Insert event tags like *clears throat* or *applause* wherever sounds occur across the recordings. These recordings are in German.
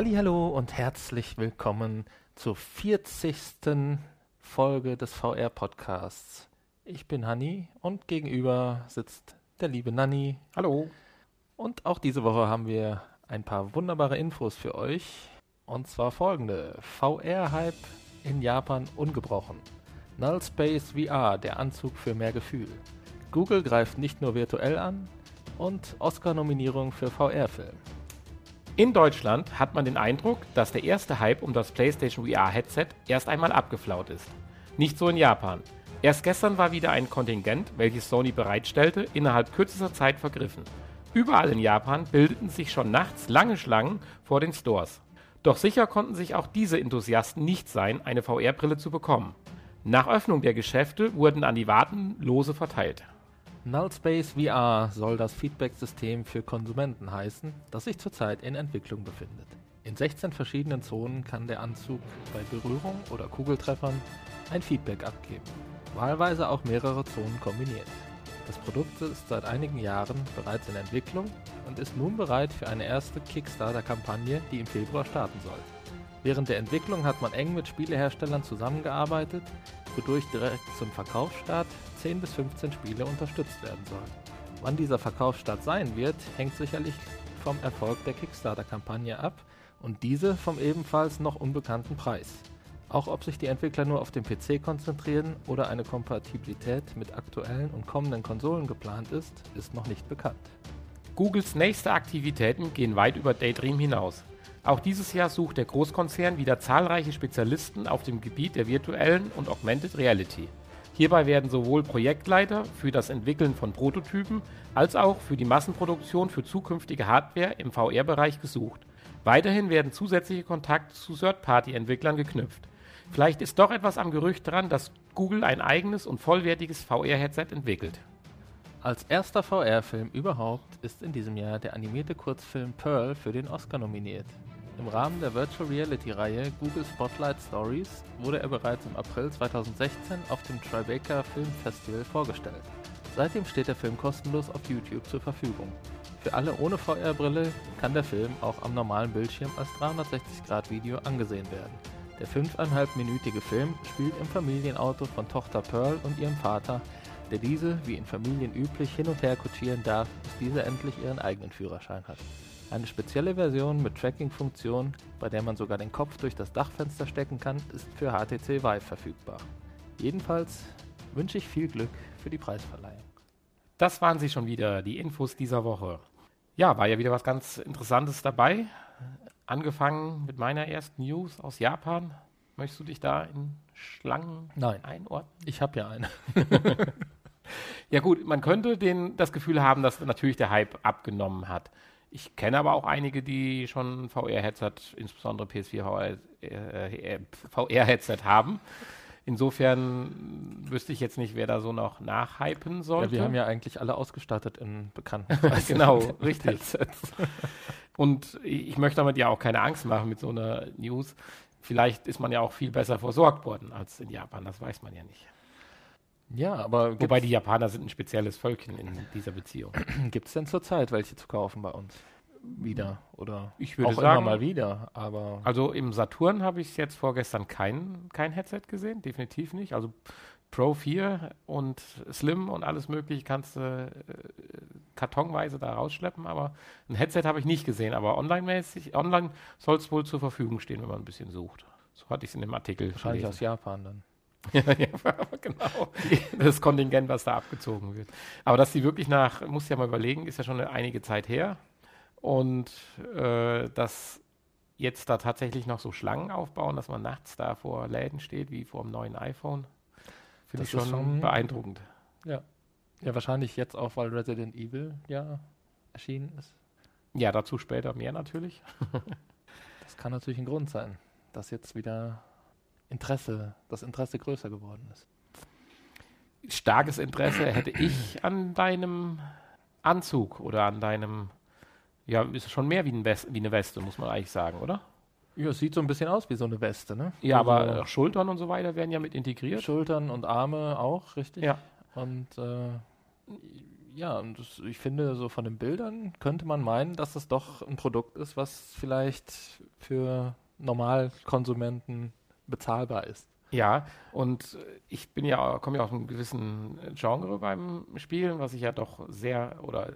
Hallo und herzlich willkommen zur 40. Folge des VR Podcasts. Ich bin Hanni und gegenüber sitzt der liebe Nanni. Hallo. Und auch diese Woche haben wir ein paar wunderbare Infos für euch. Und zwar folgende. VR-Hype in Japan ungebrochen. Null Space VR, der Anzug für mehr Gefühl. Google greift nicht nur virtuell an. Und Oscar-Nominierung für VR-Film. In Deutschland hat man den Eindruck, dass der erste Hype um das PlayStation VR-Headset erst einmal abgeflaut ist. Nicht so in Japan. Erst gestern war wieder ein Kontingent, welches Sony bereitstellte, innerhalb kürzester Zeit vergriffen. Überall in Japan bildeten sich schon nachts lange Schlangen vor den Stores. Doch sicher konnten sich auch diese Enthusiasten nicht sein, eine VR-Brille zu bekommen. Nach Öffnung der Geschäfte wurden an die Warten Lose verteilt. Nullspace VR soll das Feedback-System für Konsumenten heißen, das sich zurzeit in Entwicklung befindet. In 16 verschiedenen Zonen kann der Anzug bei Berührung oder Kugeltreffern ein Feedback abgeben, wahlweise auch mehrere Zonen kombiniert. Das Produkt ist seit einigen Jahren bereits in Entwicklung und ist nun bereit für eine erste Kickstarter-Kampagne, die im Februar starten soll. Während der Entwicklung hat man eng mit Spieleherstellern zusammengearbeitet, wodurch direkt zum Verkaufsstart 10 bis 15 Spiele unterstützt werden sollen. Wann dieser Verkaufsstart sein wird, hängt sicherlich vom Erfolg der Kickstarter-Kampagne ab und diese vom ebenfalls noch unbekannten Preis. Auch ob sich die Entwickler nur auf den PC konzentrieren oder eine Kompatibilität mit aktuellen und kommenden Konsolen geplant ist, ist noch nicht bekannt. Googles nächste Aktivitäten gehen weit über Daydream hinaus. Auch dieses Jahr sucht der Großkonzern wieder zahlreiche Spezialisten auf dem Gebiet der virtuellen und Augmented Reality. Hierbei werden sowohl Projektleiter für das Entwickeln von Prototypen als auch für die Massenproduktion für zukünftige Hardware im VR-Bereich gesucht. Weiterhin werden zusätzliche Kontakte zu Third-Party-Entwicklern geknüpft. Vielleicht ist doch etwas am Gerücht dran, dass Google ein eigenes und vollwertiges VR-Headset entwickelt. Als erster VR-Film überhaupt ist in diesem Jahr der animierte Kurzfilm Pearl für den Oscar nominiert. Im Rahmen der Virtual Reality Reihe Google Spotlight Stories wurde er bereits im April 2016 auf dem Tribeca Film Festival vorgestellt. Seitdem steht der Film kostenlos auf YouTube zur Verfügung. Für alle ohne VR-Brille kann der Film auch am normalen Bildschirm als 360-Grad-Video angesehen werden. Der 5,5-minütige Film spielt im Familienauto von Tochter Pearl und ihrem Vater, der diese, wie in Familien üblich, hin und her kutschieren darf, bis diese endlich ihren eigenen Führerschein hat. Eine spezielle Version mit Tracking-Funktion, bei der man sogar den Kopf durch das Dachfenster stecken kann, ist für HTC Vive verfügbar. Jedenfalls wünsche ich viel Glück für die Preisverleihung. Das waren sie schon wieder, die Infos dieser Woche. Ja, war ja wieder was ganz Interessantes dabei. Angefangen mit meiner ersten News aus Japan. Möchtest du dich da in Schlangen Nein. einordnen? Ich habe ja eine. *laughs* ja gut, man könnte den, das Gefühl haben, dass natürlich der Hype abgenommen hat. Ich kenne aber auch einige, die schon VR-Headset, insbesondere PS4 VR-Headset äh, haben. Insofern wüsste ich jetzt nicht, wer da so noch nachhypen sollte. Ja, wir haben ja eigentlich alle ausgestattet in bekannten *laughs* Genau, *laughs* richtig. Und ich möchte damit ja auch keine Angst machen mit so einer News. Vielleicht ist man ja auch viel besser versorgt worden als in Japan, das weiß man ja nicht. Ja, aber. Wobei die Japaner sind ein spezielles Völkchen in dieser Beziehung. *clears throat* Gibt es denn zurzeit welche zu kaufen bei uns? Wieder oder ich würde auch sagen, immer mal wieder, aber. Also im Saturn habe ich jetzt vorgestern kein, kein Headset gesehen, definitiv nicht. Also Pro 4 und Slim und alles mögliche kannst du äh, kartonweise da rausschleppen, aber ein Headset habe ich nicht gesehen. Aber online-mäßig, online soll es wohl zur Verfügung stehen, wenn man ein bisschen sucht. So hatte ich es in dem Artikel. Wahrscheinlich gelesen. aus Japan dann. *laughs* ja, ja, genau. *laughs* Das Kontingent, was da abgezogen wird. Aber dass die wirklich nach, muss ja mal überlegen, ist ja schon eine einige Zeit her. Und äh, dass jetzt da tatsächlich noch so Schlangen aufbauen, dass man nachts da vor Läden steht, wie vor dem neuen iPhone, finde ich schon, schon beeindruckend. Ja. Ja, wahrscheinlich jetzt auch, weil Resident Evil ja erschienen ist. Ja, dazu später mehr natürlich. *laughs* das kann natürlich ein Grund sein, dass jetzt wieder Interesse, das Interesse größer geworden ist. Starkes Interesse hätte ich an deinem Anzug oder an deinem, ja, ist schon mehr wie, ein West, wie eine Weste, muss man eigentlich sagen, oder? Ja, es sieht so ein bisschen aus wie so eine Weste, ne? Ja, also aber Schultern und so weiter werden ja mit integriert. Schultern und Arme auch, richtig? Ja. Und äh, Ja, und das, ich finde, so von den Bildern könnte man meinen, dass es doch ein Produkt ist, was vielleicht für Normalkonsumenten bezahlbar ist. Ja, und ich bin ja, komme ja aus einem gewissen Genre beim Spielen, was ich ja doch sehr oder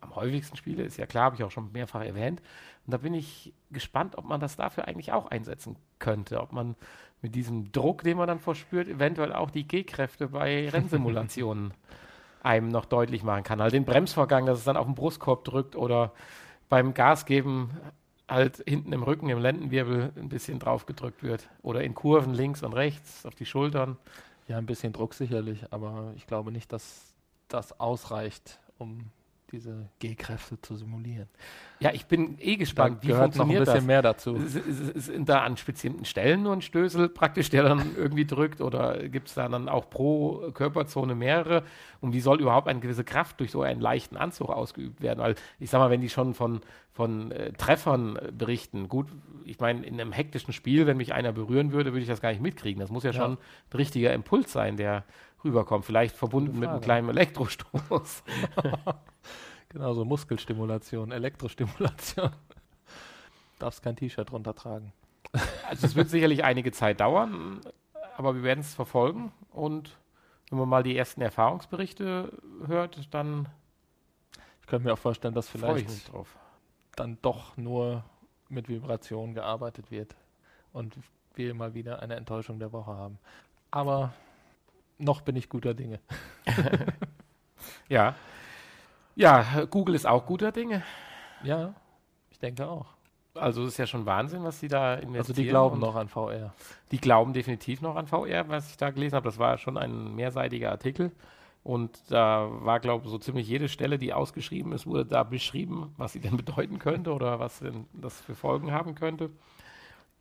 am häufigsten spiele, ist ja klar, habe ich auch schon mehrfach erwähnt. Und da bin ich gespannt, ob man das dafür eigentlich auch einsetzen könnte, ob man mit diesem Druck, den man dann verspürt, eventuell auch die G-Kräfte bei Rennsimulationen *laughs* einem noch deutlich machen kann. Halt den Bremsvorgang, dass es dann auf den Brustkorb drückt oder beim Gas geben halt hinten im Rücken, im Lendenwirbel ein bisschen drauf gedrückt wird. Oder in Kurven links und rechts auf die Schultern. Ja, ein bisschen Druck sicherlich, aber ich glaube nicht, dass das ausreicht, um diese G-Kräfte zu simulieren. Ja, ich bin eh gespannt, da wie gehört noch ein bisschen das? mehr dazu. Sind da an bestimmten Stellen nur ein Stößel praktisch, der dann irgendwie drückt oder gibt es da dann auch pro Körperzone mehrere? Und wie soll überhaupt eine gewisse Kraft durch so einen leichten Anzug ausgeübt werden? Weil ich sag mal, wenn die schon von, von äh, Treffern äh, berichten, gut, ich meine, in einem hektischen Spiel, wenn mich einer berühren würde, würde ich das gar nicht mitkriegen. Das muss ja, ja. schon ein richtiger Impuls sein, der rüberkommt. Vielleicht verbunden mit einem kleinen Elektrostoß. *laughs* genau, so Muskelstimulation, Elektrostimulation. Darfst kein T-Shirt runtertragen. Also es wird sicherlich einige Zeit dauern, aber wir werden es verfolgen und wenn man mal die ersten Erfahrungsberichte hört, dann ich könnte mir auch vorstellen, dass vielleicht dann doch nur mit Vibrationen gearbeitet wird und wir mal wieder eine Enttäuschung der Woche haben. Aber noch bin ich guter Dinge. *laughs* ja. Ja, Google ist auch guter Dinge. Ja, ich denke auch. Also es ist ja schon Wahnsinn, was sie da investieren. Also die glauben noch an VR. Die glauben definitiv noch an VR, was ich da gelesen habe. Das war schon ein mehrseitiger Artikel. Und da war, glaube ich, so ziemlich jede Stelle, die ausgeschrieben ist, wurde da beschrieben, was sie denn *laughs* bedeuten könnte oder was denn das für Folgen haben könnte.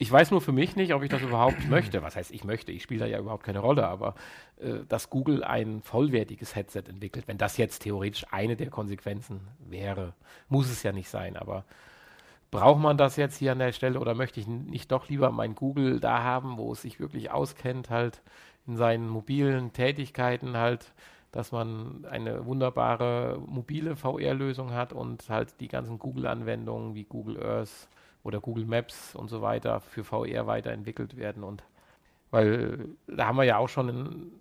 Ich weiß nur für mich nicht, ob ich das überhaupt *clears throat* möchte. Was heißt, ich möchte? Ich spiele da ja überhaupt keine Rolle, aber äh, dass Google ein vollwertiges Headset entwickelt, wenn das jetzt theoretisch eine der Konsequenzen wäre, muss es ja nicht sein, aber braucht man das jetzt hier an der Stelle oder möchte ich nicht doch lieber mein Google da haben, wo es sich wirklich auskennt, halt in seinen mobilen Tätigkeiten halt, dass man eine wunderbare mobile VR-Lösung hat und halt die ganzen Google-Anwendungen wie Google Earth oder Google Maps und so weiter für VR weiterentwickelt werden. Und weil da haben wir ja auch schon in,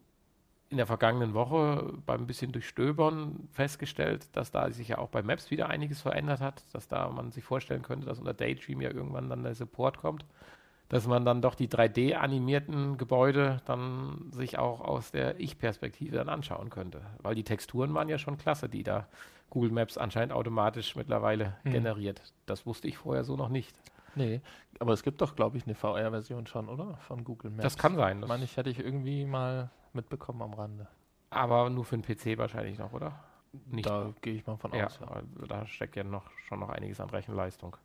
in der vergangenen Woche beim bisschen Durchstöbern festgestellt, dass da sich ja auch bei Maps wieder einiges verändert hat, dass da man sich vorstellen könnte, dass unter Daydream ja irgendwann dann der Support kommt, dass man dann doch die 3D-animierten Gebäude dann sich auch aus der Ich-Perspektive dann anschauen könnte, weil die Texturen waren ja schon klasse, die da Google Maps anscheinend automatisch mittlerweile hm. generiert. Das wusste ich vorher so noch nicht. Nee, aber es gibt doch, glaube ich, eine VR-Version schon, oder? Von Google Maps. Das kann sein. Das meine ich, hätte ich irgendwie mal mitbekommen am Rande. Aber nur für den PC wahrscheinlich noch, oder? Nicht da gehe ich mal von ja, aus. Ja. Da steckt ja noch, schon noch einiges an Rechenleistung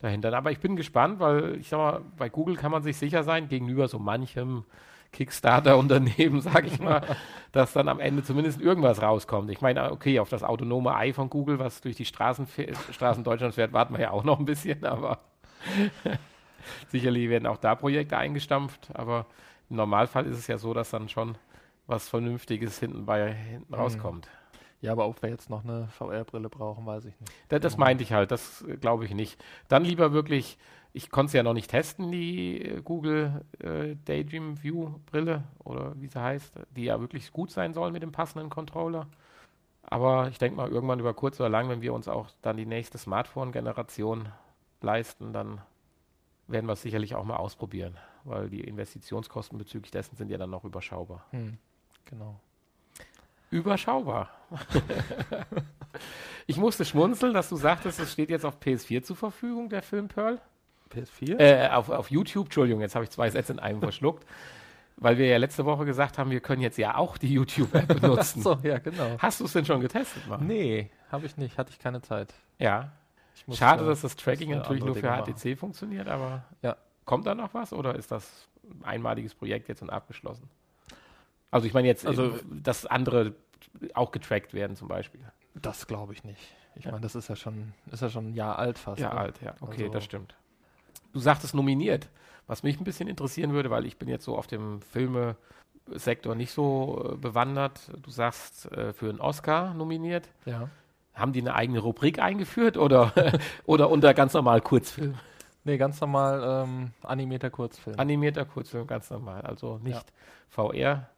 dahinter. Aber ich bin gespannt, weil ich sag mal, bei Google kann man sich sicher sein, gegenüber so manchem Kickstarter-Unternehmen, *laughs* sage ich mal, dass dann am Ende zumindest irgendwas rauskommt. Ich meine, okay, auf das autonome Ei von Google, was durch die Straßen, Straßen Deutschlands fährt, warten wir ja auch noch ein bisschen, aber *laughs* sicherlich werden auch da Projekte eingestampft. Aber im Normalfall ist es ja so, dass dann schon was Vernünftiges hinten bei hinten mhm. Ja, aber ob wir jetzt noch eine VR-Brille brauchen, weiß ich nicht. Das, das meinte ich halt, das äh, glaube ich nicht. Dann lieber wirklich ich konnte es ja noch nicht testen, die äh, Google äh, Daydream View Brille oder wie sie heißt, die ja wirklich gut sein soll mit dem passenden Controller. Aber ich denke mal, irgendwann über kurz oder lang, wenn wir uns auch dann die nächste Smartphone-Generation leisten, dann werden wir es sicherlich auch mal ausprobieren, weil die Investitionskosten bezüglich dessen sind ja dann noch überschaubar. Hm, genau. Überschaubar. *laughs* ich musste schmunzeln, dass du sagtest, es steht jetzt auf PS4 zur Verfügung, der Film Pearl. PS4? Äh, auf, auf YouTube, Entschuldigung, jetzt habe ich zwei Sätze in einem verschluckt. Weil wir ja letzte Woche gesagt haben, wir können jetzt ja auch die YouTube-App *laughs* benutzen. so, ja, genau. Hast du es denn schon getestet? Mann? Nee, habe ich nicht. Hatte ich keine Zeit. Ja. Schade, dass das Tracking natürlich nur für HTC machen. funktioniert, aber ja. kommt da noch was oder ist das ein einmaliges Projekt jetzt und abgeschlossen? Also ich meine jetzt, also, dass andere auch getrackt werden zum Beispiel. Das glaube ich nicht. Ich ja. meine, das ist ja schon, ist ja schon ein Jahr alt fast. Ja, ne? alt, ja. Okay, also, das stimmt du sagtest nominiert. Was mich ein bisschen interessieren würde, weil ich bin jetzt so auf dem Filme Sektor nicht so äh, bewandert. Du sagst, äh, für einen Oscar nominiert. Ja. Haben die eine eigene Rubrik eingeführt oder, *laughs* oder unter ganz normal Kurzfilm? Nee, ganz normal ähm, animierter Kurzfilm. Animierter Kurzfilm, ganz normal. Also nicht VR.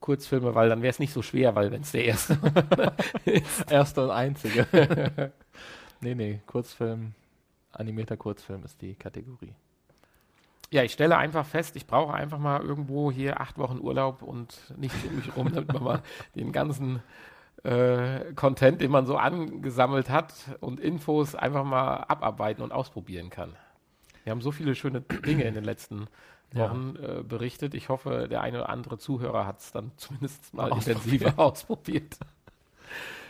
Kurzfilme, weil dann wäre es nicht so schwer, weil wenn es der erste *laughs* ist. Erste und einzige. *laughs* nee, nee, Kurzfilm, animierter Kurzfilm ist die Kategorie. Ja, ich stelle einfach fest, ich brauche einfach mal irgendwo hier acht Wochen Urlaub und nicht um mich rum, damit man mal den ganzen äh, Content, den man so angesammelt hat und Infos einfach mal abarbeiten und ausprobieren kann. Wir haben so viele schöne Dinge in den letzten Wochen ja. äh, berichtet. Ich hoffe, der eine oder andere Zuhörer hat es dann *laughs* zumindest mal intensiver ausprobiert.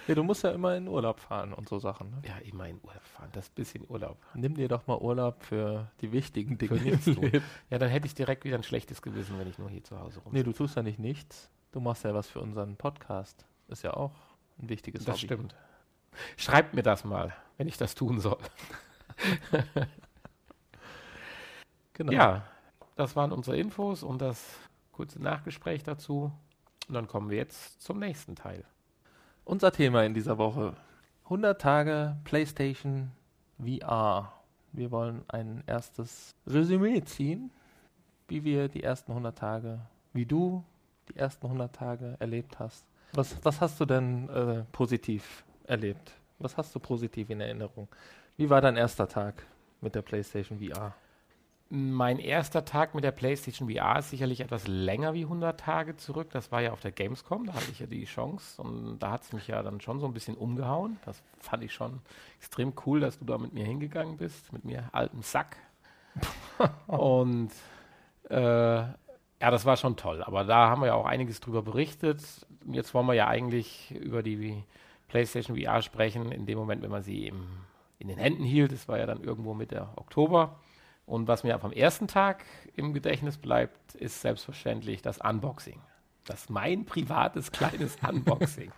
Ja, du musst ja immer in Urlaub fahren und so Sachen. Ne? Ja, immer in Urlaub fahren. Das bisschen Urlaub. Nimm dir doch mal Urlaub für die wichtigen Dinge. ja, dann hätte ich direkt wieder ein schlechtes Gewissen, wenn ich nur hier zu Hause rum. Nee, du tust ja nicht nichts. Du machst ja was für unseren Podcast. Ist ja auch ein wichtiges Das Hobby. stimmt. Schreibt mir das mal, wenn ich das tun soll. *laughs* genau. Ja, das waren unsere Infos und das kurze Nachgespräch dazu. Und dann kommen wir jetzt zum nächsten Teil. Unser Thema in dieser Woche: 100 Tage PlayStation VR. Wir wollen ein erstes Resümee ziehen, wie wir die ersten 100 Tage, wie du die ersten 100 Tage erlebt hast. Was, was hast du denn äh, positiv erlebt? Was hast du positiv in Erinnerung? Wie war dein erster Tag mit der PlayStation VR? Mein erster Tag mit der PlayStation VR ist sicherlich etwas länger wie 100 Tage zurück. Das war ja auf der Gamescom, da hatte ich ja die Chance und da hat es mich ja dann schon so ein bisschen umgehauen. Das fand ich schon extrem cool, dass du da mit mir hingegangen bist, mit mir alten Sack. *laughs* und äh, ja, das war schon toll. Aber da haben wir ja auch einiges drüber berichtet. Jetzt wollen wir ja eigentlich über die PlayStation VR sprechen, in dem Moment, wenn man sie im, in den Händen hielt. Das war ja dann irgendwo Mitte Oktober. Und was mir vom ersten Tag im Gedächtnis bleibt, ist selbstverständlich das Unboxing. Das mein privates *laughs* kleines Unboxing.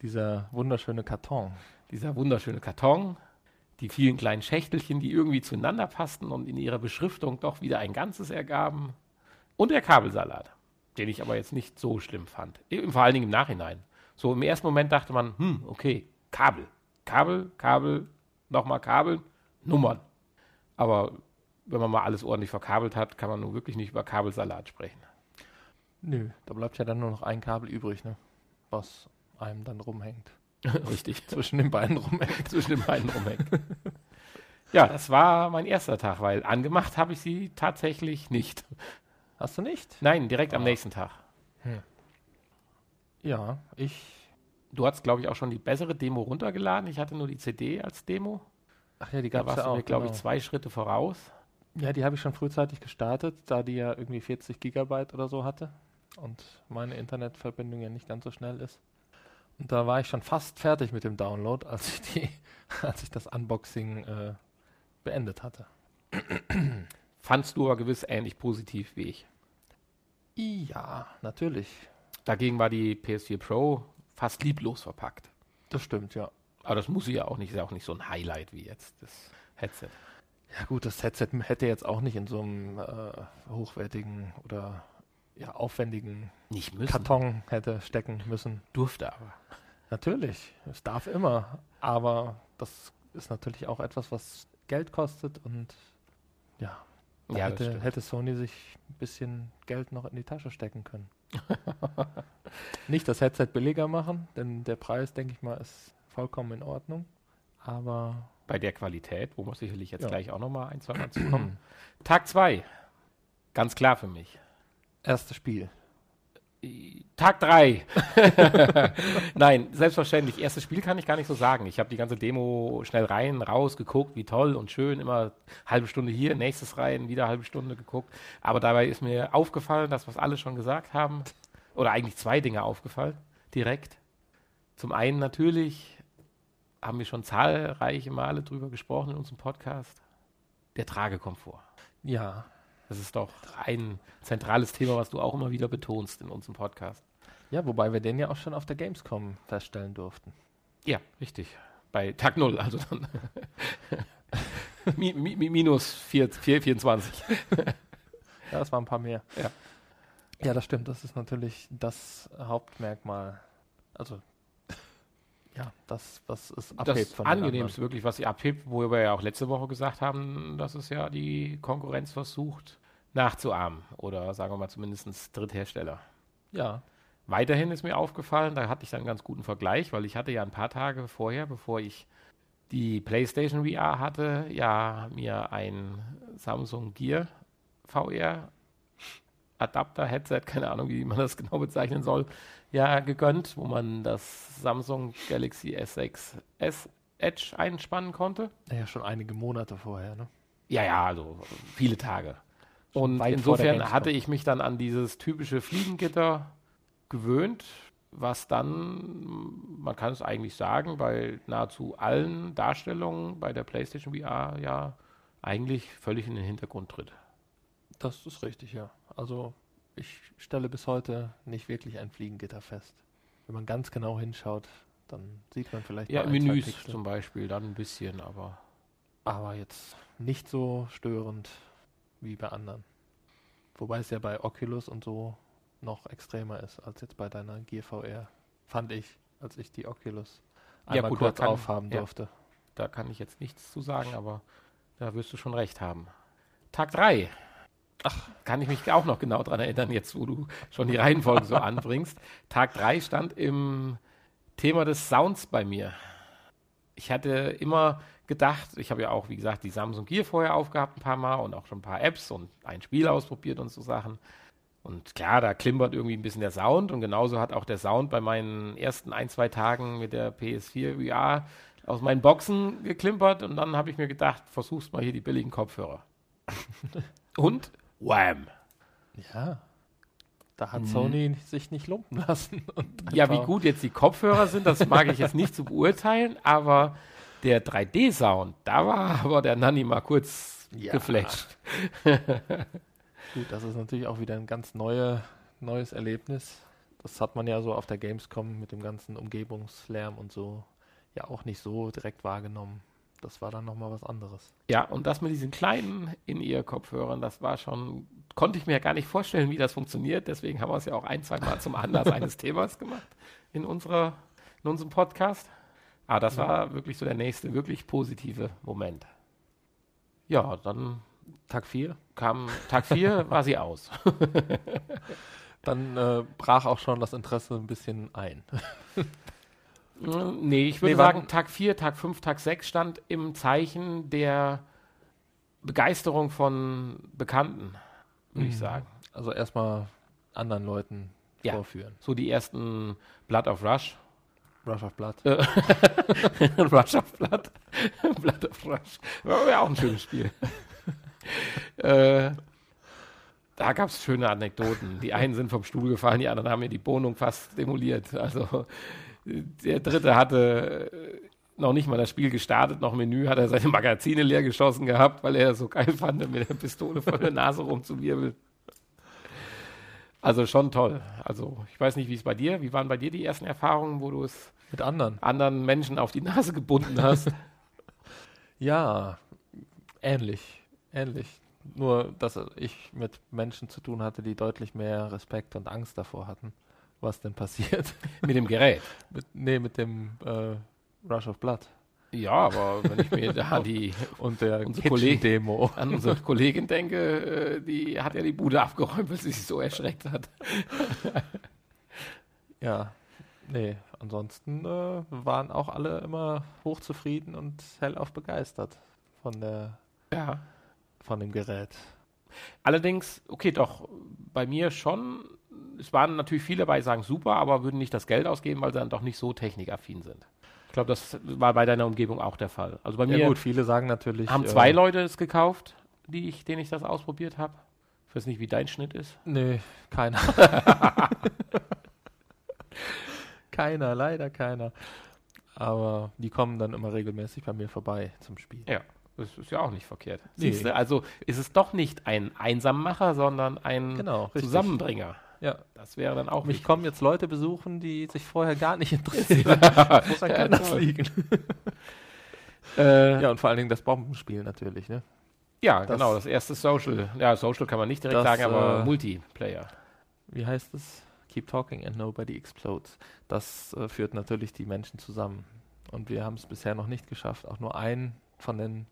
Dieser wunderschöne Karton. Dieser wunderschöne Karton, die vielen kleinen Schächtelchen, die irgendwie zueinander passten und in ihrer Beschriftung doch wieder ein Ganzes ergaben. Und der Kabelsalat, den ich aber jetzt nicht so schlimm fand. Vor allen Dingen im Nachhinein. So im ersten Moment dachte man, hm, okay, Kabel. Kabel, Kabel, nochmal Kabel, Nummern. Aber wenn man mal alles ordentlich verkabelt hat, kann man nun wirklich nicht über Kabelsalat sprechen. Nö, da bleibt ja dann nur noch ein Kabel übrig, ne? was einem dann rumhängt. *laughs* Richtig. Zwischen den Beinen rumhängt. *laughs* Zwischen den Beinen rumhängt. *laughs* ja, das war mein erster Tag, weil angemacht habe ich sie tatsächlich nicht. Hast du nicht? Nein, direkt ah. am nächsten Tag. Hm. Ja, ich. Du hast, glaube ich, auch schon die bessere Demo runtergeladen. Ich hatte nur die CD als Demo. Ach ja, die gab es ja auch. glaube genau. ich, zwei Schritte voraus. Ja, die habe ich schon frühzeitig gestartet, da die ja irgendwie 40 Gigabyte oder so hatte und meine Internetverbindung ja nicht ganz so schnell ist. Und da war ich schon fast fertig mit dem Download, als ich, die, *laughs* als ich das Unboxing äh, beendet hatte. *clears throat* Fandst du aber gewiss ähnlich positiv wie ich? Ja, natürlich. Dagegen war die PS4 Pro fast lieblos verpackt. Das stimmt, ja. Aber das muss sie ja auch nicht, ist ja auch nicht so ein Highlight wie jetzt das Headset. Ja gut, das Headset hätte jetzt auch nicht in so einem äh, hochwertigen oder ja, aufwendigen Karton hätte stecken müssen. Durfte aber. Natürlich, es darf immer, aber das ist natürlich auch etwas, was Geld kostet und ja, ja hätte, hätte Sony sich ein bisschen Geld noch in die Tasche stecken können. *laughs* nicht das Headset billiger machen, denn der Preis, denke ich mal, ist vollkommen in Ordnung, aber bei der Qualität, wo wir sicherlich jetzt ja. gleich auch nochmal ein, zwei Mal *clears throat* zukommen. Tag 2, ganz klar für mich. Erstes Spiel. Tag 3. *laughs* Nein, selbstverständlich. Erstes Spiel kann ich gar nicht so sagen. Ich habe die ganze Demo schnell rein, raus, geguckt, wie toll und schön. Immer halbe Stunde hier, nächstes rein, wieder halbe Stunde geguckt. Aber dabei ist mir aufgefallen, das, was alle schon gesagt haben, oder eigentlich zwei Dinge aufgefallen, direkt. Zum einen natürlich haben wir schon zahlreiche Male drüber gesprochen in unserem Podcast. Der Tragekomfort. Ja. Das ist doch ein zentrales Thema, was du auch immer wieder betonst in unserem Podcast. Ja, wobei wir den ja auch schon auf der Gamescom feststellen durften. Ja, richtig. Bei Tag 0, also dann *laughs* mi, mi, minus 4, 4, 24. ja, das waren ein paar mehr. Ja. Ja, das stimmt. Das ist natürlich das Hauptmerkmal. Also, ja, das, was es abhebt das Angenehmste wirklich, was sie abhebt, wo wir ja auch letzte Woche gesagt haben, dass es ja die Konkurrenz versucht nachzuahmen oder sagen wir mal zumindest Dritthersteller. Ja, Weiterhin ist mir aufgefallen, da hatte ich dann einen ganz guten Vergleich, weil ich hatte ja ein paar Tage vorher, bevor ich die PlayStation VR hatte, ja mir ein Samsung Gear VR Adapter, Headset, keine Ahnung, wie man das *laughs* genau bezeichnen soll, ja gegönnt, wo man das Samsung Galaxy S6 S Edge einspannen konnte. ja, schon einige Monate vorher, ne? Ja, ja, also viele Tage. Und insofern hatte ich mich dann an dieses typische Fliegengitter gewöhnt, was dann, man kann es eigentlich sagen, bei nahezu allen Darstellungen bei der PlayStation VR ja eigentlich völlig in den Hintergrund tritt. Das ist richtig, ja. Also, ich stelle bis heute nicht wirklich ein Fliegengitter fest. Wenn man ganz genau hinschaut, dann sieht man vielleicht Ja, Menüs Pixel. zum Beispiel, dann ein bisschen, aber aber jetzt nicht so störend wie bei anderen. Wobei es ja bei Oculus und so noch extremer ist als jetzt bei deiner Gear VR. Fand ich, als ich die Oculus Ja, einmal gut, da kurz kann- aufhaben ja. durfte. da kann ich jetzt nichts zu sagen, aber da wirst du schon recht haben. Tag 3. Ach, kann ich mich auch noch genau dran erinnern, jetzt wo du schon die Reihenfolge so *laughs* anbringst. Tag 3 stand im Thema des Sounds bei mir. Ich hatte immer gedacht, ich habe ja auch, wie gesagt, die Samsung Gear vorher aufgehabt ein paar Mal und auch schon ein paar Apps und ein Spiel ausprobiert und so Sachen. Und klar, da klimpert irgendwie ein bisschen der Sound und genauso hat auch der Sound bei meinen ersten ein, zwei Tagen mit der PS4 VR aus meinen Boxen geklimpert und dann habe ich mir gedacht, versuchst mal hier die billigen Kopfhörer. *laughs* und wham! Ja. Da hat Mhm. Sony sich nicht lumpen lassen. *laughs* Ja, wie gut jetzt die Kopfhörer sind, das mag ich jetzt nicht zu beurteilen, aber der 3D-Sound, da war aber der Nanny mal kurz Ja. geflasht. *laughs* Gut, das ist natürlich auch wieder ein ganz neue, neues Erlebnis. Das hat man ja so auf der Gamescom mit dem ganzen Umgebungslärm und so ja auch nicht so direkt wahrgenommen. Das war dann nochmal was anderes. Ja, und das mit diesen kleinen In-Ear-Kopfhörern, das war schon, konnte ich mir ja gar nicht vorstellen, wie das funktioniert. Deswegen haben wir es ja auch ein, zwei Mal zum Anlass *laughs* eines Themas gemacht in, unserer, in unserem Podcast. Aber das war wirklich so der nächste, wirklich positive Moment. Ja, dann Tag 4. kam Tag 4, *laughs* war sie aus. Dann äh, brach auch schon das Interesse ein bisschen ein. *laughs* nee, ich würde Nee, sagen, Tag 4, Tag 5, Tag 6 stand im Zeichen der Begeisterung von Bekannten, würde ich Mhm. sagen. Also erstmal anderen Leuten Ja. vorführen. So die ersten Blood of Rush. Rush of Blood. Äh, *laughs* Rush of Blood. *laughs* Blood of Rush. War ja auch ein schönes Spiel. *laughs* äh, da gab es schöne Anekdoten. Die einen sind vom Stuhl gefallen, die anderen haben mir die Wohnung fast demoliert. Also der dritte hatte äh, noch nicht mal das Spiel gestartet, noch Menü, hat er seine Magazine leer geschossen gehabt, weil er es so geil fand, mit der Pistole vor der Nase rumzuwirbeln. Also schon toll. Also ich weiß nicht, wie es bei dir, wie waren bei dir die ersten Erfahrungen, wo du es Mit anderen. anderen Menschen auf die Nase gebunden hast. *laughs* Ja, ähnlich. Ähnlich. Nur, dass ich mit Menschen zu tun hatte, die deutlich mehr Respekt und Angst davor hatten, was denn passiert. *laughs* Mit dem Gerät. mit, nee, mit dem äh, Rush of Blood Ja, aber wenn ich mir da die und der Unsere Kollegen- Kitchen-Demo. an unsere Kollegin denke, äh, die hat ja die Bude abgeräumt, weil sie sich so erschreckt hat. *laughs* Ja, nee, ansonsten äh, waren auch alle immer hochzufrieden und hellauf begeistert von der Ja. von dem Gerät. Allerdings, okay, doch, bei mir schon. Es waren natürlich viele dabei, die sagen super, aber würden nicht das Geld ausgeben, weil sie dann doch nicht so technikaffin sind. Ich glaube, das war bei deiner Umgebung auch der Fall. Also bei mir Ja gut, viele sagen natürlich. haben äh, zwei Leute es gekauft, die ich, denen ich das ausprobiert habe. Ich weiß nicht, wie dein Schnitt ist. Nee, keiner. *laughs* keiner, leider keiner. Aber die kommen dann immer regelmäßig bei mir vorbei zum Spiel. Ja, das ist ja auch nicht verkehrt. Nee. Siehst du, also ist es doch nicht ein Einsammacher, sondern ein Genau, richtig. Ja. Das wäre dann auch Mich kommen jetzt Leute besuchen, die sich vorher gar nicht *laughs* interessieren. Woran Ja, kann das toll. liegen? *laughs* Äh, ja, Ja, und vor allen Dingen das Bombenspiel natürlich, ne? das- genau, das erste Social. Ja, Social kann man nicht direkt Das, sagen, aber äh, Multiplayer. wie heißt es? Keep talking and nobody explodes. Das äh, führt natürlich die Menschen zusammen. Und wir haben es bisher noch nicht geschafft, auch nur einen von den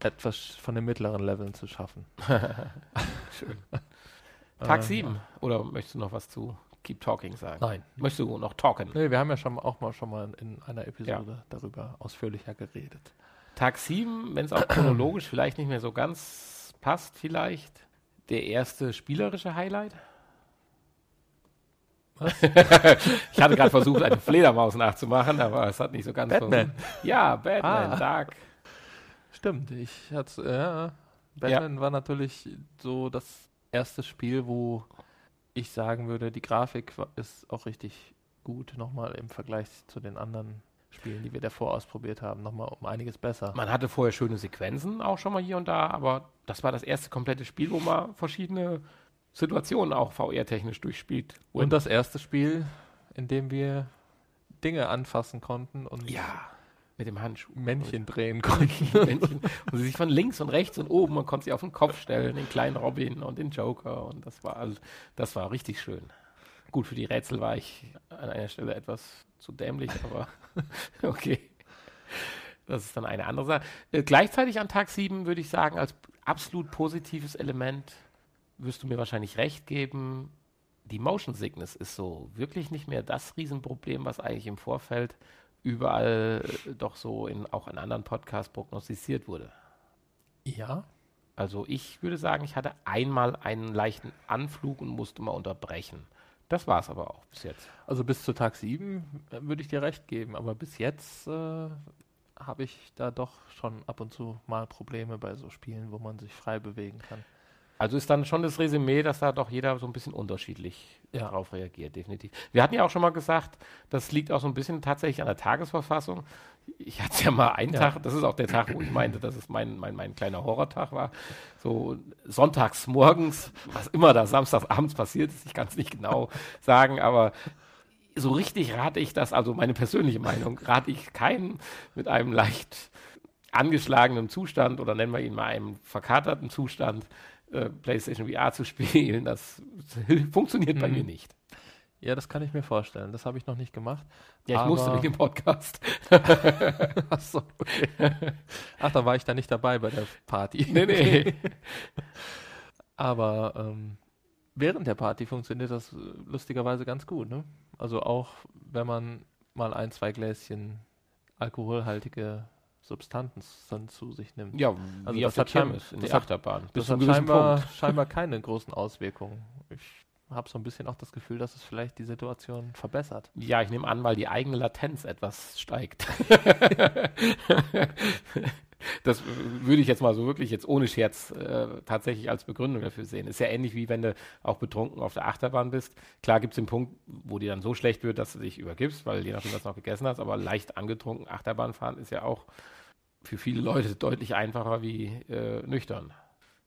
etwas von den mittleren Leveln zu schaffen. *laughs* Schön. Tag 7. Oder möchtest du noch was zu Keep Talking sagen? Nein. Möchtest du noch talken? Nee, wir haben ja schon auch mal schon mal in einer Episode ja. darüber ausführlicher geredet. Tag 7, wenn es auch chronologisch vielleicht nicht mehr so ganz passt, vielleicht der erste spielerische Highlight. Was? *laughs* ich hatte gerade versucht, eine Fledermaus nachzumachen, aber es hat nicht so ganz Batman. So ja, Batman, ah. Dark. Stimmt, ich hatte, ja, Batman ja. war natürlich so das erste Spiel, wo ich sagen würde, die Grafik ist auch richtig gut, nochmal im Vergleich zu den anderen Spielen, die wir davor ausprobiert haben, nochmal um einiges besser. Man hatte vorher schöne Sequenzen auch schon mal hier und da, aber das war das erste komplette Spiel, wo man verschiedene Situationen auch VR-technisch durchspielt. Und, und das erste Spiel, in dem wir Dinge anfassen konnten und ja, mit dem Handschuh Männchen drehen konnten. Männchen. Und sie sich von links und rechts und oben, man konnte sie auf den Kopf stellen, den kleinen Robin und den Joker und das war das war richtig schön. Gut, für die Rätsel war ich an einer Stelle etwas zu dämlich, aber *laughs* okay. Das ist dann eine andere Sache. Äh, gleichzeitig an Tag 7 würde ich sagen, als absolut positives Element wirst du mir wahrscheinlich recht geben, die Motion Sickness ist so wirklich nicht mehr das Riesenproblem, was eigentlich im Vorfeld überall doch so in, auch in anderen Podcasts prognostiziert wurde. Ja. Also ich würde sagen, ich hatte einmal einen leichten Anflug und musste mal unterbrechen. Das war es aber auch bis jetzt. Also bis zu Tag 7 äh, würde ich dir recht geben, aber bis jetzt äh, habe ich da doch schon ab und zu mal Probleme bei so Spielen, wo man sich frei bewegen kann. Also ist dann schon das Resümee, dass da doch jeder so ein bisschen unterschiedlich ja. darauf reagiert, definitiv. Wir hatten ja auch schon mal gesagt, das liegt auch so ein bisschen tatsächlich an der Tagesverfassung. Ich hatte es ja mal einen ja. Tag, das ist auch der Tag, wo ich meinte, dass es mein, mein, mein kleiner Horrortag war. So sonntags morgens, was immer da samstags abends passiert ist, ich kann es nicht genau *laughs* sagen, aber so richtig rate ich das, also meine persönliche Meinung, rate ich keinen mit einem leicht angeschlagenen Zustand oder nennen wir ihn mal einem verkaterten Zustand äh, PlayStation VR zu *laughs* spielen. Das *laughs* funktioniert mhm. bei mir nicht. Ja, das kann ich mir vorstellen. Das habe ich noch nicht gemacht. Ja, ich musste wegen dem Podcast. *laughs* Ach so, okay. Ach, da war ich da nicht dabei bei der Party. Nee, nee. aber ähm, während der Party funktioniert das lustigerweise ganz gut. Ne? Also auch wenn man mal ein, zwei Gläschen alkoholhaltige Substanzen zu sich nimmt. Ja, also wie auf der Kirmes in der Achterbahn. Das hat scheinbar, *laughs* *laughs* scheinbar keine großen Auswirkungen. Ich habe so ein bisschen auch das Gefühl, dass es vielleicht die Situation verbessert. Ja, ich nehme an, weil die eigene Latenz etwas steigt. *laughs* das würde ich jetzt mal so wirklich jetzt ohne Scherz äh, tatsächlich als Begründung dafür sehen. Ist ja ähnlich wie wenn du auch betrunken auf der Achterbahn bist. Klar gibt es den Punkt, wo dir dann so schlecht wird, dass du dich übergibst, weil je nachdem, was du noch gegessen hast, aber leicht angetrunken Achterbahn fahren ist ja auch für viele Leute deutlich einfacher wie äh, nüchtern.